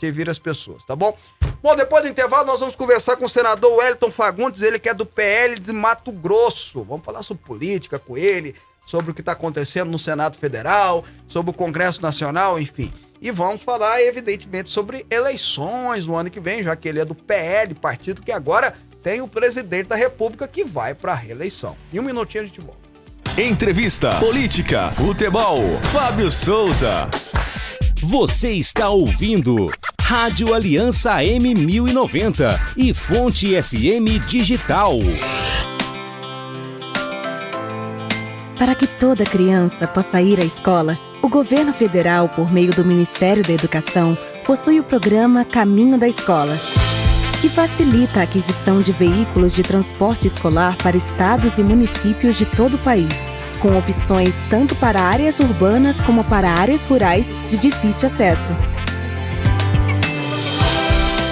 A: servir as pessoas, tá bom? Bom, depois do intervalo nós vamos conversar com o senador Wellington Fagundes, ele que é do PL de Mato Grosso. Vamos falar sobre política com ele, sobre o que está acontecendo no Senado Federal, sobre o Congresso Nacional, enfim. E vamos falar, evidentemente, sobre eleições no ano que vem, já que ele é do PL, partido que agora tem o presidente da República que vai para a reeleição. Em um minutinho a gente volta.
C: Entrevista, política, futebol, Fábio Souza.
E: Você está ouvindo Rádio Aliança M1090 e Fonte FM Digital.
F: Para que toda criança possa ir à escola, o governo federal, por meio do Ministério da Educação, possui o programa Caminho da Escola, que facilita a aquisição de veículos de transporte escolar para estados e municípios de todo o país com opções tanto para áreas urbanas como para áreas rurais de difícil acesso.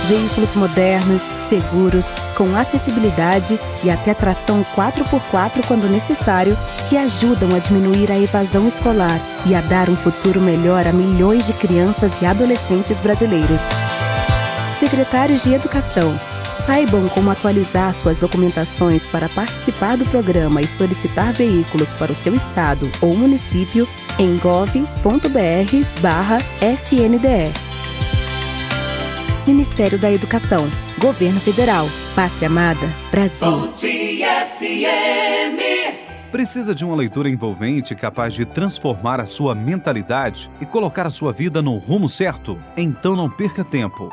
F: Veículos modernos, seguros, com acessibilidade e até tração 4x4 quando necessário, que ajudam a diminuir a evasão escolar e a dar um futuro melhor a milhões de crianças e adolescentes brasileiros. Secretários de Educação, Saibam como atualizar suas documentações para participar do programa e solicitar veículos para o seu estado ou município em gov.br/fnde. Ministério da Educação, Governo Federal, Pátria Amada, Brasil.
D: Bom dia, FM.
G: Precisa de uma leitura envolvente capaz de transformar a sua mentalidade e colocar a sua vida no rumo certo? Então não perca tempo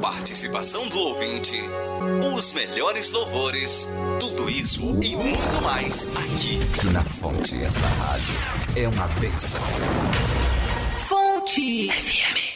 C: Participação do ouvinte, os melhores louvores, tudo isso e muito mais aqui na Fonte. Essa rádio é uma benção.
D: Fonte FM.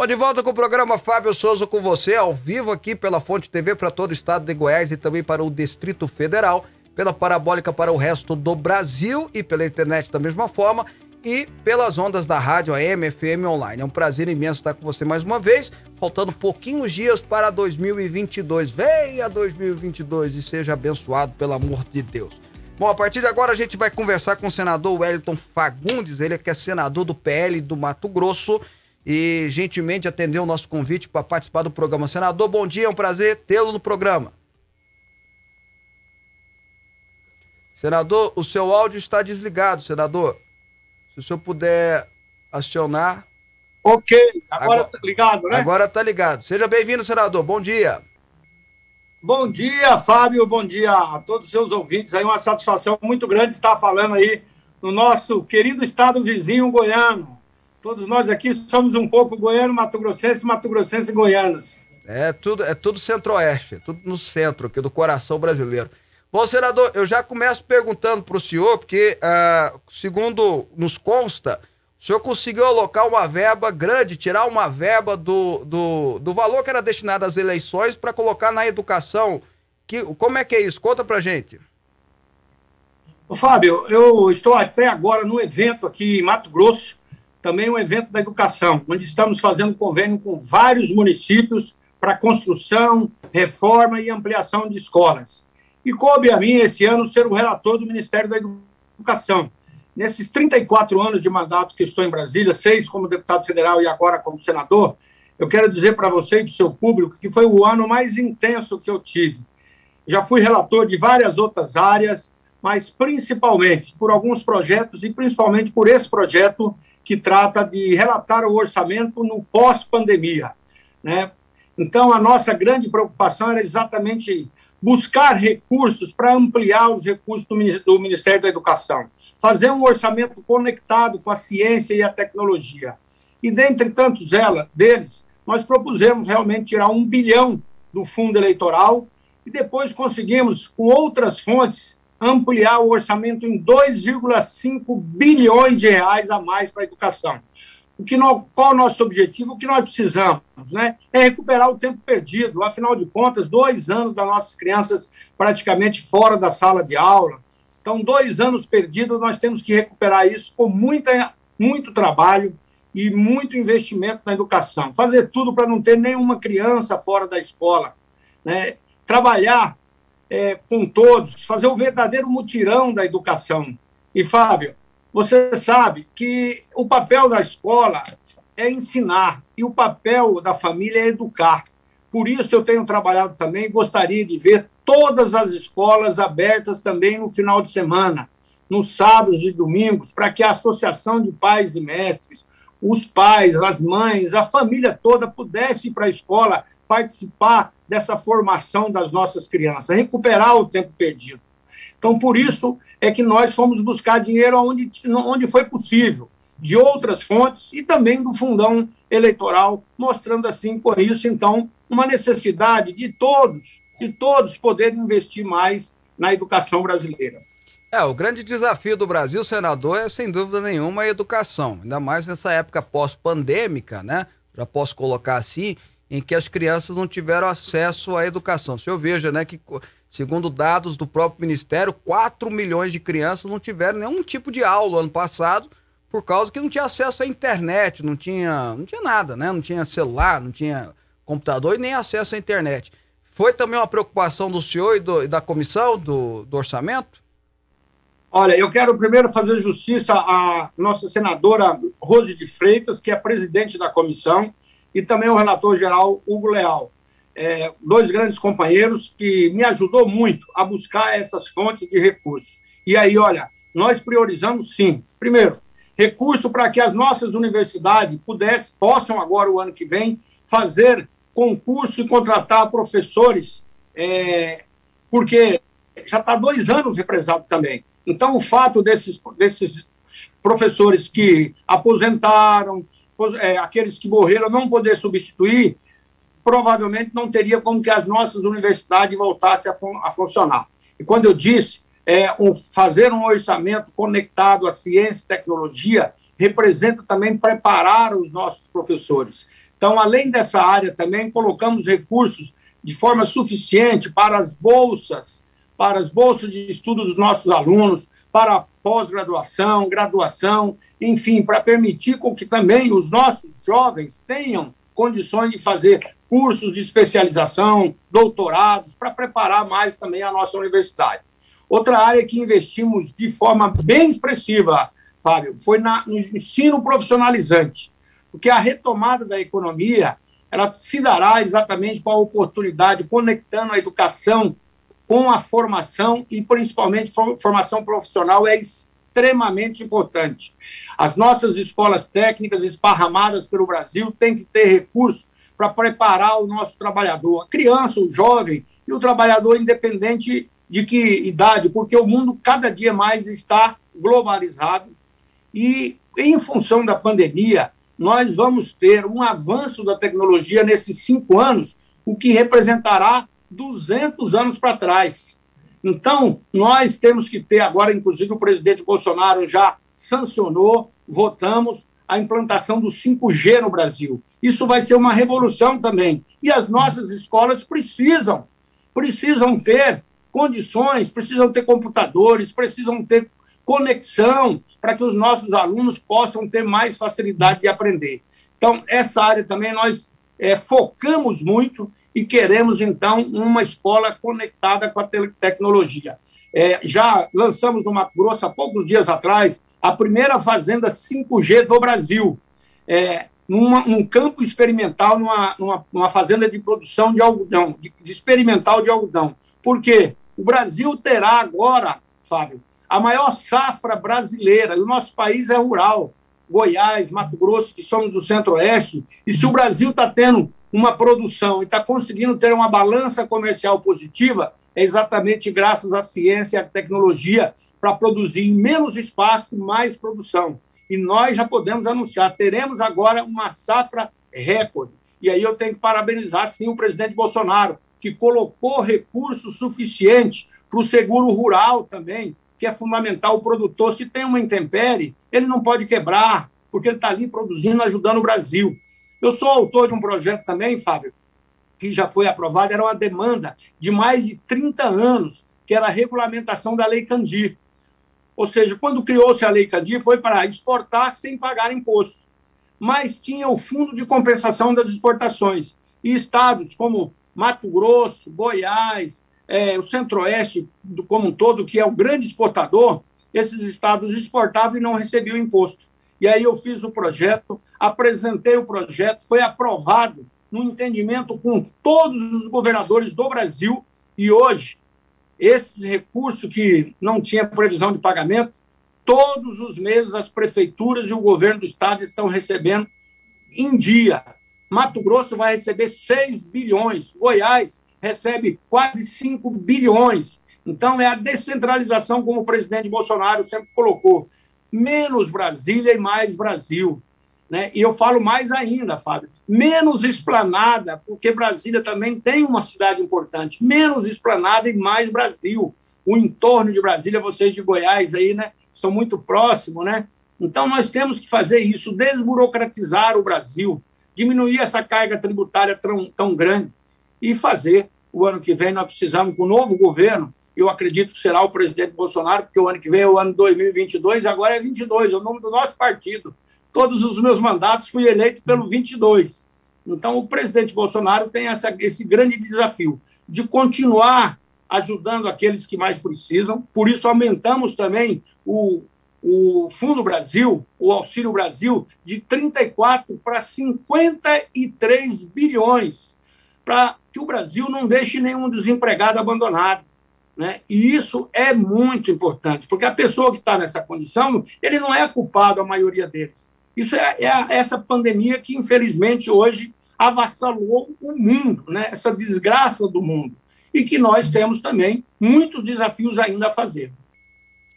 A: Bom, de volta com o programa Fábio Souza com você, ao vivo aqui pela Fonte TV para todo o estado de Goiás e também para o Distrito Federal, pela parabólica para o resto do Brasil e pela internet da mesma forma e pelas ondas da rádio AM, FM online. É um prazer imenso estar com você mais uma vez, faltando pouquinhos dias para 2022. Venha 2022 e seja abençoado pelo amor de Deus. Bom, a partir de agora a gente vai conversar com o senador Wellington Fagundes, ele que é senador do PL do Mato Grosso e gentilmente atendeu o nosso convite para participar do programa. Senador, bom dia, é um prazer tê-lo no programa. Senador, o seu áudio está desligado, senador. Se o senhor puder acionar.
H: Ok, agora está ligado, né?
A: Agora está ligado. Seja bem-vindo, senador. Bom dia.
H: Bom dia, Fábio. Bom dia a todos os seus ouvintes. Aí uma satisfação muito grande estar falando aí no nosso querido estado vizinho goiano. Todos nós aqui somos um pouco goiano, mato-grossense, mato-grossense e goianos.
A: É tudo, é tudo centro-oeste, é tudo no centro aqui do coração brasileiro. Bom, senador, eu já começo perguntando para o senhor, porque, uh, segundo nos consta, o senhor conseguiu alocar uma verba grande, tirar uma verba do, do, do valor que era destinado às eleições para colocar na educação. Que, como é que é isso? Conta para gente.
H: Ô, Fábio, eu estou até agora no evento aqui em Mato Grosso, também um evento da educação, onde estamos fazendo convênio com vários municípios para construção, reforma e ampliação de escolas. E coube a mim, esse ano, ser o relator do Ministério da Educação. Nesses 34 anos de mandato que estou em Brasília, seis como deputado federal e agora como senador, eu quero dizer para você e do seu público que foi o ano mais intenso que eu tive. Já fui relator de várias outras áreas, mas principalmente por alguns projetos e principalmente por esse projeto que trata de relatar o orçamento no pós-pandemia. Né? Então, a nossa grande preocupação era exatamente buscar recursos para ampliar os recursos do Ministério da Educação, fazer um orçamento conectado com a ciência e a tecnologia. E, dentre tantos ela, deles, nós propusemos realmente tirar um bilhão do fundo eleitoral e depois conseguimos, com outras fontes, ampliar o orçamento em 2,5 bilhões de reais a mais para a educação. O que nós, qual é o nosso objetivo? O que nós precisamos né, é recuperar o tempo perdido. Afinal de contas, dois anos das nossas crianças praticamente fora da sala de aula. Então, dois anos perdidos, nós temos que recuperar isso com muita, muito trabalho e muito investimento na educação. Fazer tudo para não ter nenhuma criança fora da escola. Né? Trabalhar é, com todos, fazer um verdadeiro mutirão da educação. E, Fábio, você sabe que o papel da escola é ensinar e o papel da família é educar. Por isso eu tenho trabalhado também, gostaria de ver todas as escolas abertas também no final de semana, nos sábados e domingos, para que a associação de pais e mestres, os pais, as mães, a família toda pudesse ir para a escola participar dessa formação das nossas crianças, recuperar o tempo perdido. Então, por isso é que nós fomos buscar dinheiro onde, onde foi possível, de outras fontes e também do fundão eleitoral, mostrando assim, com isso, então, uma necessidade de todos, de todos poderem investir mais na educação brasileira.
A: É, o grande desafio do Brasil, senador, é sem dúvida nenhuma a educação, ainda mais nessa época pós-pandêmica, né? Já posso colocar assim, em que as crianças não tiveram acesso à educação. Se eu vejo, né, que segundo dados do próprio Ministério, 4 milhões de crianças não tiveram nenhum tipo de aula ano passado, por causa que não tinha acesso à internet, não tinha, não tinha nada, né? Não tinha celular, não tinha computador e nem acesso à internet. Foi também uma preocupação do senhor e, do, e da comissão do, do orçamento?
H: Olha, eu quero primeiro fazer justiça à nossa senadora Rose de Freitas, que é presidente da comissão, e também o relator geral Hugo Leal. É, dois grandes companheiros que me ajudou muito a buscar essas fontes de recursos. E aí, olha, nós priorizamos sim. Primeiro, recurso para que as nossas universidades pudessem, possam agora o ano que vem fazer concurso e contratar professores, é, porque já está dois anos represado também. Então, o fato desses, desses professores que aposentaram, é, aqueles que morreram não poder substituir, provavelmente não teria como que as nossas universidades voltassem a, fun a funcionar. E quando eu disse é, um, fazer um orçamento conectado à ciência e tecnologia, representa também preparar os nossos professores. Então, além dessa área, também colocamos recursos de forma suficiente para as bolsas, para as bolsas de estudo dos nossos alunos, para pós-graduação, graduação, enfim, para permitir com que também os nossos jovens tenham condições de fazer cursos de especialização, doutorados, para preparar mais também a nossa universidade. Outra área que investimos de forma bem expressiva, Fábio, foi na, no ensino profissionalizante, porque a retomada da economia ela se dará exatamente com a oportunidade, conectando a educação com a formação e principalmente formação profissional é extremamente importante. As nossas escolas técnicas esparramadas pelo Brasil têm que ter recursos para preparar o nosso trabalhador, a criança, o jovem e o trabalhador independente de que idade, porque o mundo cada dia mais está globalizado e em função da pandemia nós vamos ter um avanço da tecnologia nesses cinco anos, o que representará 200 anos para trás. Então, nós temos que ter agora, inclusive o presidente Bolsonaro já sancionou, votamos a implantação do 5G no Brasil. Isso vai ser uma revolução também. E as nossas escolas precisam, precisam ter condições, precisam ter computadores, precisam ter conexão para que os nossos alunos possam ter mais facilidade de aprender. Então, essa área também nós é, focamos muito e queremos, então, uma escola conectada com a tecnologia. É, já lançamos no Mato Grosso, há poucos dias atrás, a primeira fazenda 5G do Brasil, é, numa, num campo experimental, numa, numa, numa, fazenda de produção de algodão, de, de experimental de algodão. Por quê? O Brasil terá agora, Fábio, a maior safra brasileira, e o nosso país é rural, Goiás, Mato Grosso, que somos do Centro-Oeste, e se o Brasil está tendo uma produção e está conseguindo ter uma balança comercial positiva, é exatamente graças à ciência e à tecnologia para produzir em menos espaço mais produção. E nós já podemos anunciar, teremos agora uma safra recorde. E aí eu tenho que parabenizar, sim, o presidente Bolsonaro, que colocou recursos suficientes para o seguro rural também, que é fundamental. O produtor, se tem uma intempérie, ele não pode quebrar, porque ele está ali produzindo, ajudando o Brasil. Eu sou autor de um projeto também, Fábio, que já foi aprovado, era uma demanda de mais de 30 anos, que era a regulamentação da Lei Candir. Ou seja, quando criou-se a Lei Candir, foi para exportar sem pagar imposto. Mas tinha o Fundo de Compensação das Exportações. E estados como Mato Grosso, Goiás, é, o Centro-Oeste como um todo, que é o grande exportador, esses estados exportavam e não recebiam imposto. E aí eu fiz o projeto, apresentei o projeto, foi aprovado no entendimento com todos os governadores do Brasil e hoje esse recurso que não tinha previsão de pagamento, todos os meses as prefeituras e o governo do estado estão recebendo em dia. Mato Grosso vai receber 6 bilhões, Goiás recebe quase 5 bilhões. Então, é a descentralização, como o presidente Bolsonaro sempre colocou. Menos Brasília e mais Brasil. Né? E eu falo mais ainda, Fábio, menos esplanada, porque Brasília também tem uma cidade importante, menos esplanada e mais Brasil. O entorno de Brasília, vocês de Goiás aí, né, estão muito próximos, né? Então nós temos que fazer isso, desburocratizar o Brasil, diminuir essa carga tributária tão, tão grande e fazer o ano que vem nós precisamos com o novo governo, eu acredito que será o presidente Bolsonaro, porque o ano que vem é o ano 2022, agora é 22, é o nome do nosso partido todos os meus mandatos fui eleito pelo 22. Então, o presidente Bolsonaro tem essa, esse grande desafio de continuar ajudando aqueles que mais precisam. Por isso, aumentamos também o, o Fundo Brasil, o Auxílio Brasil, de 34 para 53 bilhões, para que o Brasil não deixe nenhum desempregado abandonado. Né? E isso é muito importante, porque a pessoa que está nessa condição, ele não é culpado, a maioria deles. Isso é, é essa pandemia que, infelizmente, hoje avassalou o mundo, né? essa desgraça do mundo. E que nós temos também muitos desafios ainda a fazer.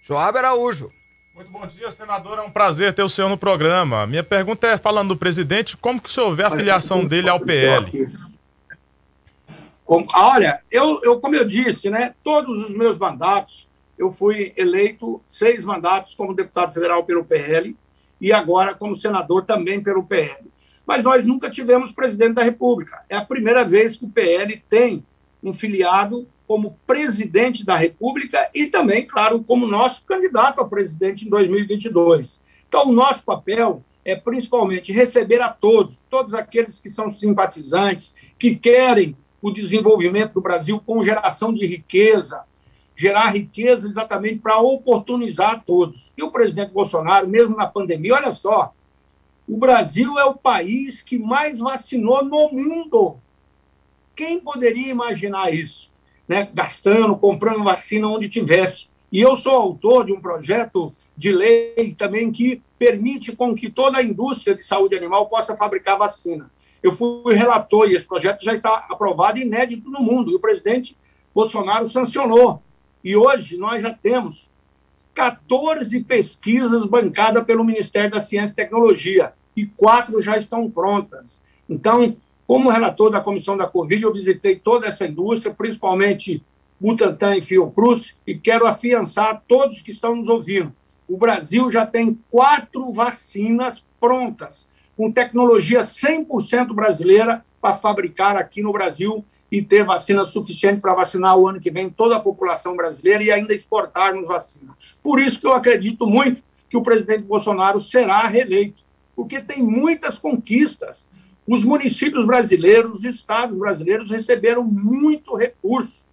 A: Joab Araújo.
B: Muito bom dia, senador. É um prazer ter o senhor no programa. Minha pergunta é, falando do presidente, como que o senhor vê a filiação dele ao PL?
H: Olha, eu, eu, como eu disse, né, todos os meus mandatos, eu fui eleito seis mandatos como deputado federal pelo PL, e agora como senador também pelo PL. Mas nós nunca tivemos presidente da República. É a primeira vez que o PL tem um filiado como presidente da República e também, claro, como nosso candidato a presidente em 2022. Então, o nosso papel é principalmente receber a todos, todos aqueles que são simpatizantes, que querem o desenvolvimento do Brasil com geração de riqueza, gerar riqueza exatamente para oportunizar todos. E o presidente Bolsonaro, mesmo na pandemia, olha só, o Brasil é o país que mais vacinou no mundo. Quem poderia imaginar isso? Né? Gastando, comprando vacina onde tivesse. E eu sou autor de um projeto de lei também que permite com que toda a indústria de saúde animal possa fabricar vacina. Eu fui relator e esse projeto já está aprovado inédito no mundo. E o presidente Bolsonaro sancionou. E hoje nós já temos 14 pesquisas bancadas pelo Ministério da Ciência e Tecnologia e quatro já estão prontas. Então, como relator da comissão da Covid, eu visitei toda essa indústria, principalmente Butantan e Fiocruz, e quero afiançar todos que estão nos ouvindo. O Brasil já tem quatro vacinas prontas, com tecnologia 100% brasileira para fabricar aqui no Brasil e ter vacina suficiente para vacinar o ano que vem toda a população brasileira e ainda exportarmos vacina. Por isso que eu acredito muito que o presidente Bolsonaro será reeleito, porque tem muitas conquistas. Os municípios brasileiros, os estados brasileiros receberam muito recurso,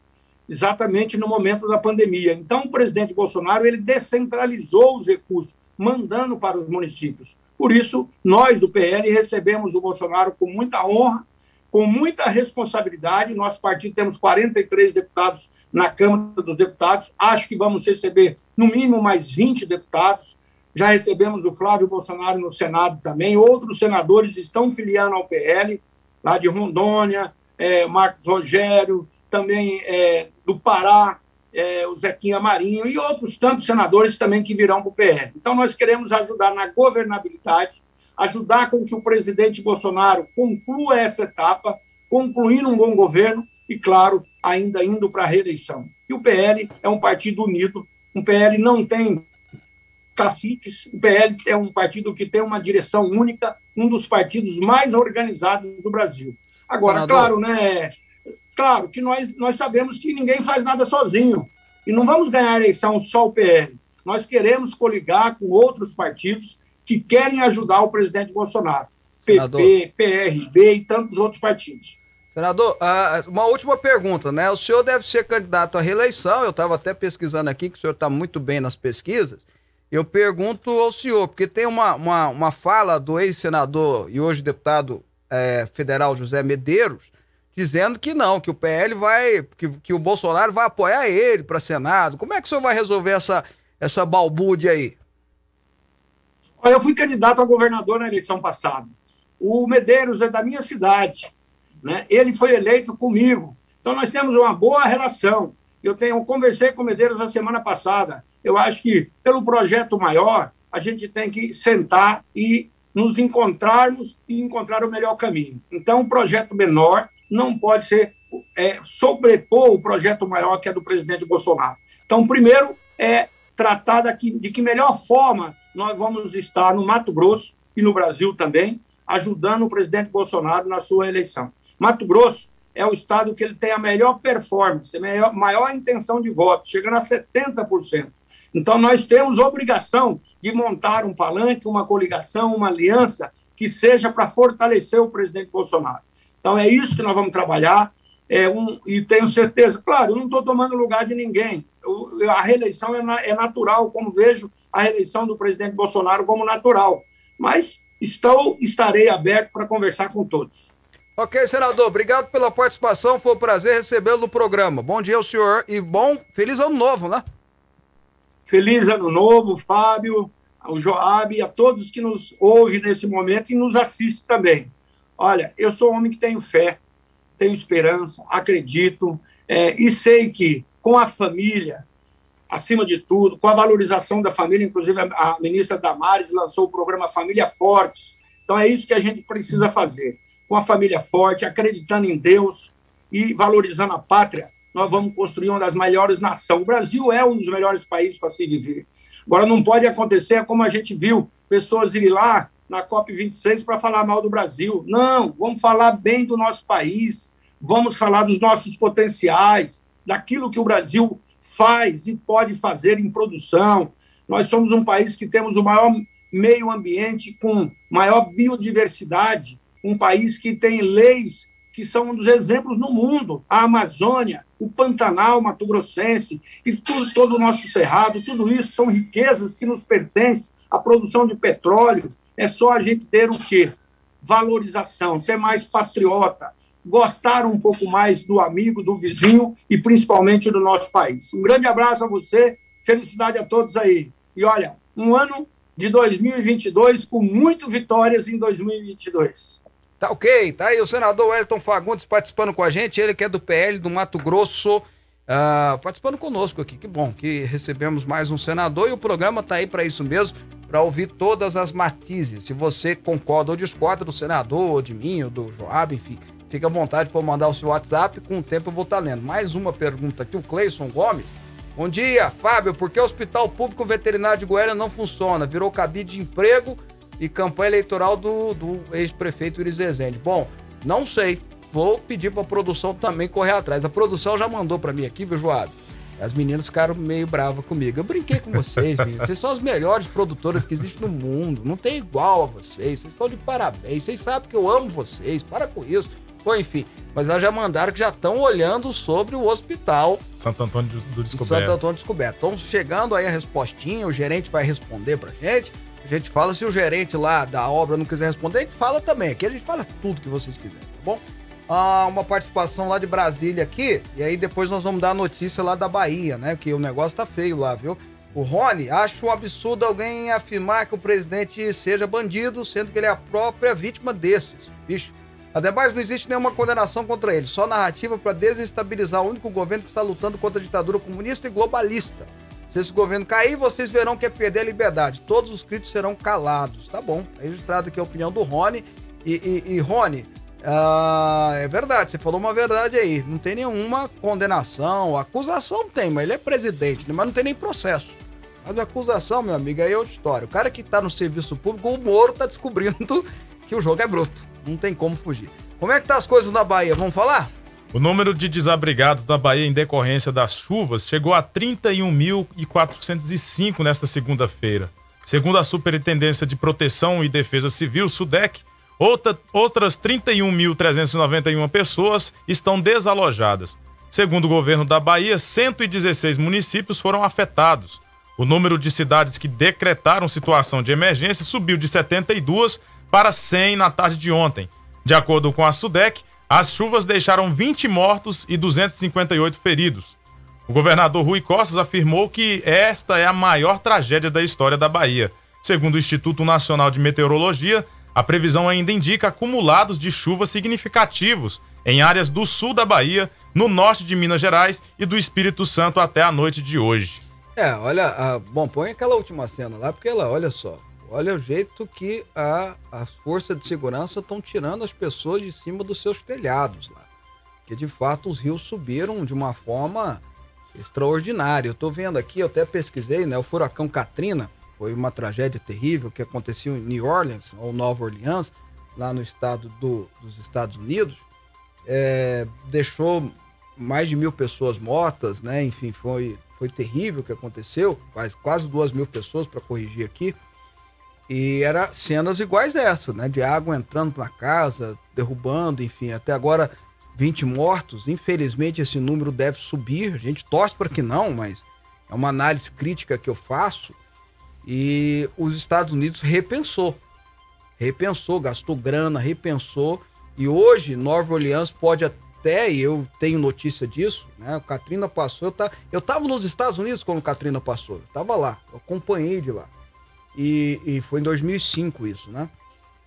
H: exatamente no momento da pandemia. Então, o presidente Bolsonaro ele descentralizou os recursos, mandando para os municípios. Por isso, nós do PL recebemos o Bolsonaro com muita honra com muita responsabilidade. Nosso partido temos 43 deputados na Câmara dos Deputados. Acho que vamos receber no mínimo mais 20 deputados. Já recebemos o Flávio Bolsonaro no Senado também. Outros senadores estão filiando ao PL, lá de Rondônia, é, Marcos Rogério, também é, do Pará, é, o Zequinha Marinho e outros tantos senadores também que virão para o PL. Então, nós queremos ajudar na governabilidade, ajudar com que o presidente Bolsonaro conclua essa etapa, concluindo um bom governo e, claro, ainda indo para a reeleição. E o PL é um partido unido, um PL não tem caciques, o PL é um partido que tem uma direção única, um dos partidos mais organizados do Brasil. Agora, Senador. claro, né? Claro que nós, nós sabemos que ninguém faz nada sozinho. E não vamos ganhar a eleição só o PL. Nós queremos coligar com outros partidos que querem ajudar o presidente Bolsonaro. Senador. PP, PRB e tantos outros partidos.
A: Senador, ah, uma última pergunta, né? O senhor deve ser candidato à reeleição, eu estava até pesquisando aqui que o senhor está muito bem nas pesquisas, Eu pergunto ao senhor, porque tem uma, uma, uma fala do ex-senador e hoje deputado é, federal José Medeiros, dizendo que não, que o PL vai, que, que o Bolsonaro vai apoiar ele para Senado. Como é que o senhor vai resolver essa, essa balbúrdia aí?
H: Eu fui candidato a governador na eleição passada. O Medeiros é da minha cidade, né? Ele foi eleito comigo. Então nós temos uma boa relação. Eu tenho eu conversei com o Medeiros na semana passada. Eu acho que pelo projeto maior a gente tem que sentar e nos encontrarmos e encontrar o melhor caminho. Então, o projeto menor não pode ser é, sobrepor o projeto maior que é do presidente Bolsonaro. Então, primeiro é tratar daqui, de que melhor forma nós vamos estar no Mato Grosso e no Brasil também, ajudando o presidente Bolsonaro na sua eleição. Mato Grosso é o estado que ele tem a melhor performance, a maior, maior intenção de voto, chegando a 70%. Então, nós temos obrigação de montar um palanque, uma coligação, uma aliança que seja para fortalecer o presidente Bolsonaro. Então, é isso que nós vamos trabalhar. É um, e tenho certeza, claro, eu não estou tomando lugar de ninguém. Eu, a reeleição é, na, é natural, como vejo a reeleição do presidente Bolsonaro como natural. Mas estou, estarei aberto para conversar com todos.
A: Ok, senador, obrigado pela participação. Foi um prazer recebê-lo no programa. Bom dia ao senhor e bom, feliz ano novo, né?
H: Feliz ano novo, Fábio, ao Joab e a todos que nos ouvem nesse momento e nos assistem também. Olha, eu sou um homem que tenho fé, tenho esperança, acredito é, e sei que com a família, acima de tudo, com a valorização da família, inclusive a, ministra Damares lançou o programa Família Fortes. Então é isso que a gente precisa fazer. Com a família forte, acreditando em Deus e valorizando a pátria, nós vamos construir uma das melhores nações. O Brasil é um dos melhores países para se viver. Agora, não pode acontecer como a gente viu, pessoas irem lá na COP26 para falar mal do Brasil. Não, vamos falar bem do nosso país, vamos falar dos nossos potenciais, daquilo que o Brasil faz e pode fazer em produção. Nós somos um país que temos o maior meio ambiente com maior biodiversidade, um país que tem leis que são um dos exemplos no mundo. A Amazônia, o Pantanal Mato Grossense e tudo, todo o nosso cerrado, tudo isso são riquezas que nos pertencem. A produção de petróleo é só a gente ter o quê? Valorização, ser mais patriota, gostar um pouco mais do amigo, do vizinho e principalmente do nosso país. Um grande abraço a você, felicidade a todos aí. E olha, um ano de 2022 com muito vitórias em 2022.
A: Tá ok, tá aí o senador Wellington Fagundes participando com a gente, ele que é do PL do Mato Grosso, uh, participando conosco aqui. Que bom que recebemos mais um senador e o programa tá aí para isso mesmo, para ouvir todas as matizes. Se você concorda ou discorda do senador, de mim, ou do Joab, enfim, fica à vontade para mandar o seu WhatsApp, com o tempo eu vou estar tá lendo. Mais uma pergunta aqui, o Cleison Gomes. Bom dia, Fábio, por que o Hospital Público Veterinário de Goiânia não funciona? Virou cabide de emprego e campanha eleitoral do, do ex-prefeito Iris Rezende. Bom, não sei. Vou pedir para a produção também correr atrás. A produção já mandou para mim aqui, viu, Joab? As meninas ficaram meio bravas comigo. Eu brinquei com vocês, meninas. Vocês são as melhores produtoras que existem no mundo. Não tem igual a vocês. Vocês estão de parabéns. Vocês sabem que eu amo vocês. Para com isso. Bom, enfim. Mas elas já mandaram que já estão olhando sobre o hospital.
B: Santo Antônio do Descoberto.
A: Santo Antônio Descoberto. Estão chegando aí a respostinha. O gerente vai responder pra gente. A gente fala, se o gerente lá da obra não quiser responder, a gente fala também. Aqui a gente fala tudo que vocês quiserem, tá bom? Ah, uma participação lá de Brasília aqui, e aí depois nós vamos dar a notícia lá da Bahia, né? Que o negócio tá feio lá, viu? O Rony, acho um absurdo alguém afirmar que o presidente seja bandido, sendo que ele é a própria vítima desses. Bicho. Ademais, não existe nenhuma condenação contra ele, só narrativa para desestabilizar o único governo que está lutando contra a ditadura comunista e globalista. Se esse governo cair, vocês verão que é perder a liberdade. Todos os críticos serão calados. Tá bom. Tá registrado aqui a opinião do Rony. E, e, e Rony, uh, é verdade, você falou uma verdade aí. Não tem nenhuma condenação. Acusação tem, mas ele é presidente, né? mas não tem nem processo. Mas acusação, meu amigo, aí é outra história. O cara que tá no serviço público, o Moro tá descobrindo que o jogo é bruto. Não tem como fugir. Como é que tá as coisas na Bahia? Vamos falar?
B: O número de desabrigados da Bahia em decorrência das chuvas chegou a 31.405 nesta segunda-feira. Segundo a Superintendência de Proteção e Defesa Civil, SUDEC, outra, outras 31.391 pessoas estão desalojadas. Segundo o governo da Bahia, 116 municípios foram afetados. O número de cidades que decretaram situação de emergência subiu de 72 para 100 na tarde de ontem. De acordo com a SUDEC, as chuvas deixaram 20 mortos e 258 feridos. O governador Rui Costas afirmou que esta é a maior tragédia da história da Bahia. Segundo o Instituto Nacional de Meteorologia, a previsão ainda indica acumulados de chuvas significativos em áreas do sul da Bahia, no norte de Minas Gerais e do Espírito Santo até a noite de hoje.
A: É, olha, a, bom, põe aquela última cena lá, porque ela, olha só, olha o jeito que a, as forças de segurança estão tirando as pessoas de cima dos seus telhados lá. Que de fato os rios subiram de uma forma extraordinária. Eu tô vendo aqui, eu até pesquisei, né? O furacão Katrina foi uma tragédia terrível que aconteceu em New Orleans, ou Nova Orleans, lá no estado do, dos Estados Unidos. É, deixou mais de mil pessoas mortas, né? Enfim, foi, foi terrível o que aconteceu. Quase, quase duas mil pessoas, para corrigir aqui. E era cenas iguais essa, né? De água entrando na casa, derrubando, enfim. Até agora, 20 mortos. Infelizmente, esse número deve subir. A gente torce para que não, mas é uma análise crítica que eu faço. E os Estados Unidos repensou. Repensou, gastou grana, repensou. E hoje, Nova Orleans pode até, e eu tenho notícia disso, né? O Katrina passou, eu, tá, eu tava nos Estados Unidos quando o Katrina passou. Eu tava lá, eu acompanhei de lá. E, e foi em 2005 isso, né?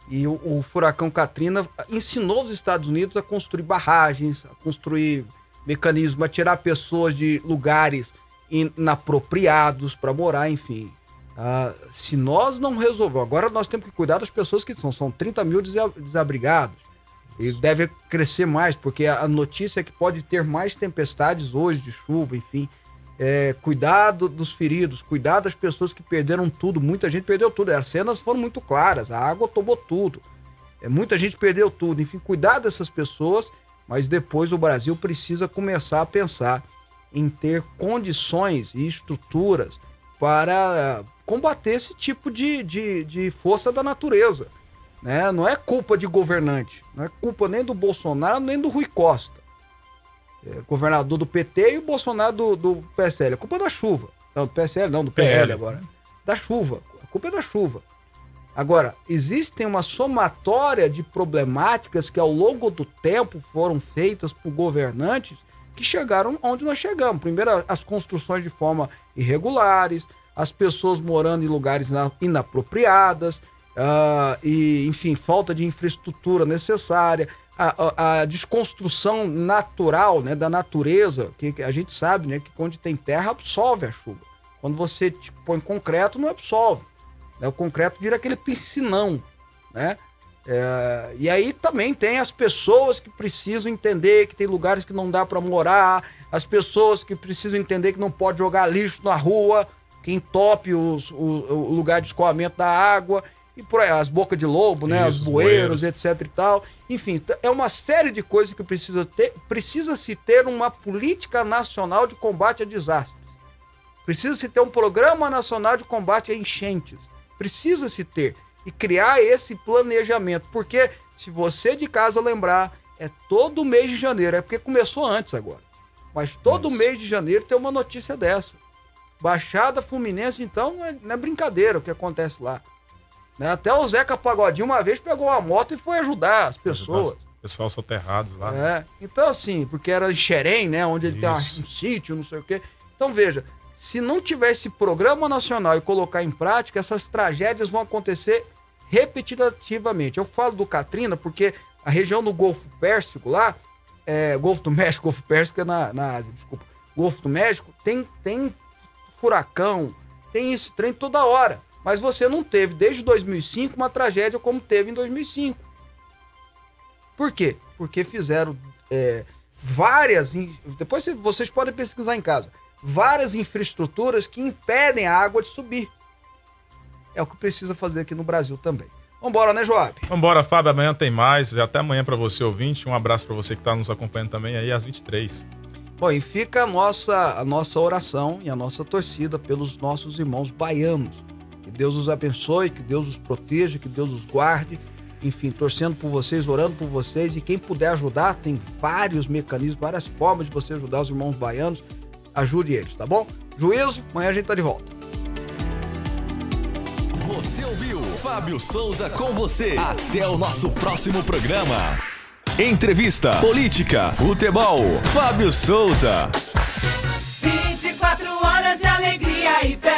A: E o, o, furacão Katrina ensinou os Estados Unidos a construir barragens, a construir mecanismos, a tirar pessoas de lugares inapropriados para morar, enfim. Ah, se nós não resolver, agora nós temos que cuidar das pessoas que são, são 30 mil desabrigados. E deve crescer mais, porque a notícia é que pode ter mais tempestades hoje de chuva, enfim é, cuidado dos feridos, cuidar das pessoas que perderam tudo. Muita gente perdeu tudo. As cenas foram muito claras, a água tomou tudo. É, muita gente perdeu tudo. Enfim, cuidar dessas pessoas, mas depois o Brasil precisa começar a pensar em ter condições e estruturas para combater esse tipo de, de, de força da natureza. Né? Não é culpa de governante, não é culpa nem do Bolsonaro nem do Rui Costa governador do PT e o Bolsonaro do, do PSL. A culpa é da chuva. Não, do PSL não, do PL, PL agora. Da chuva. A culpa é da chuva. Agora, existem uma somatória de problemáticas que ao longo do tempo foram feitas por governantes que chegaram onde nós chegamos. Primeiro, as construções de forma irregulares, as pessoas morando em lugares inapropriadas, uh, e, enfim, falta de infraestrutura necessária, a, a, desconstrução natural né, da natureza, que a gente sabe né, que onde tem terra absorve a chuva. Quando você tipo, põe concreto, não absorve. Né? O concreto vira aquele piscinão. Né? É, e aí também tem as pessoas que precisam entender que tem lugares que não dá para morar, as pessoas que precisam entender que não pode jogar lixo na rua, que entope os, o, o lugar de escoamento da água e por aí, as bocas de lobo, né? Isso, os bueiros, bueiros, etc e tal. Enfim, é uma série de coisas que precisa ter, precisa se ter uma política nacional de combate a desastres. Precisa se ter um programa nacional de combate a enchentes. Precisa se ter e criar esse planejamento, porque se você de casa lembrar, é todo mês de janeiro, é porque começou antes agora. Mas todo Isso. mês de janeiro tem uma notícia dessa. Baixada Fluminense, então, não é, não é brincadeira o que acontece lá. Né? Até o Zeca Pagodinho uma vez pegou uma moto e foi ajudar as pessoas. Ajudar
B: os pessoal soterrados lá.
A: É. Então, assim, porque era em Xerém, né? Onde ele Isso. tem um sítio, não sei o quê. Então, veja, se não tiver esse programa nacional e colocar em prática, essas tragédias vão acontecer repetitivamente. Eu falo do Katrina porque a região do Golfo Pérsico lá, é, Golfo do México, Golfo Pérsico é na, na Ásia, desculpa. Golfo do México tem, tem furacão, tem isso, trem toda hora. Mas você não teve, desde 2005, uma tragédia como teve em 2005. Por quê? Porque fizeram é, várias. Depois vocês podem pesquisar em casa. Várias infraestruturas que impedem a água de subir. É o que precisa fazer aqui no Brasil também. Vambora, né, Joab?
B: Vambora, Fábio. Amanhã tem mais. Até amanhã para você, ouvinte. Um abraço para você que está nos acompanhando também aí às 23
A: Bom, e fica a nossa, a nossa oração e a nossa torcida pelos nossos irmãos baianos que Deus os abençoe, que Deus os proteja, que Deus os guarde. Enfim, torcendo por vocês, orando por vocês. E quem puder ajudar, tem vários mecanismos, várias formas de você ajudar os irmãos baianos. Ajude eles, tá bom? Juízo, amanhã a gente tá de volta.
C: Você ouviu Fábio Souza com você. Até o nosso próximo programa. Entrevista, política, futebol. Fábio Souza. 24 horas de alegria e felicidade.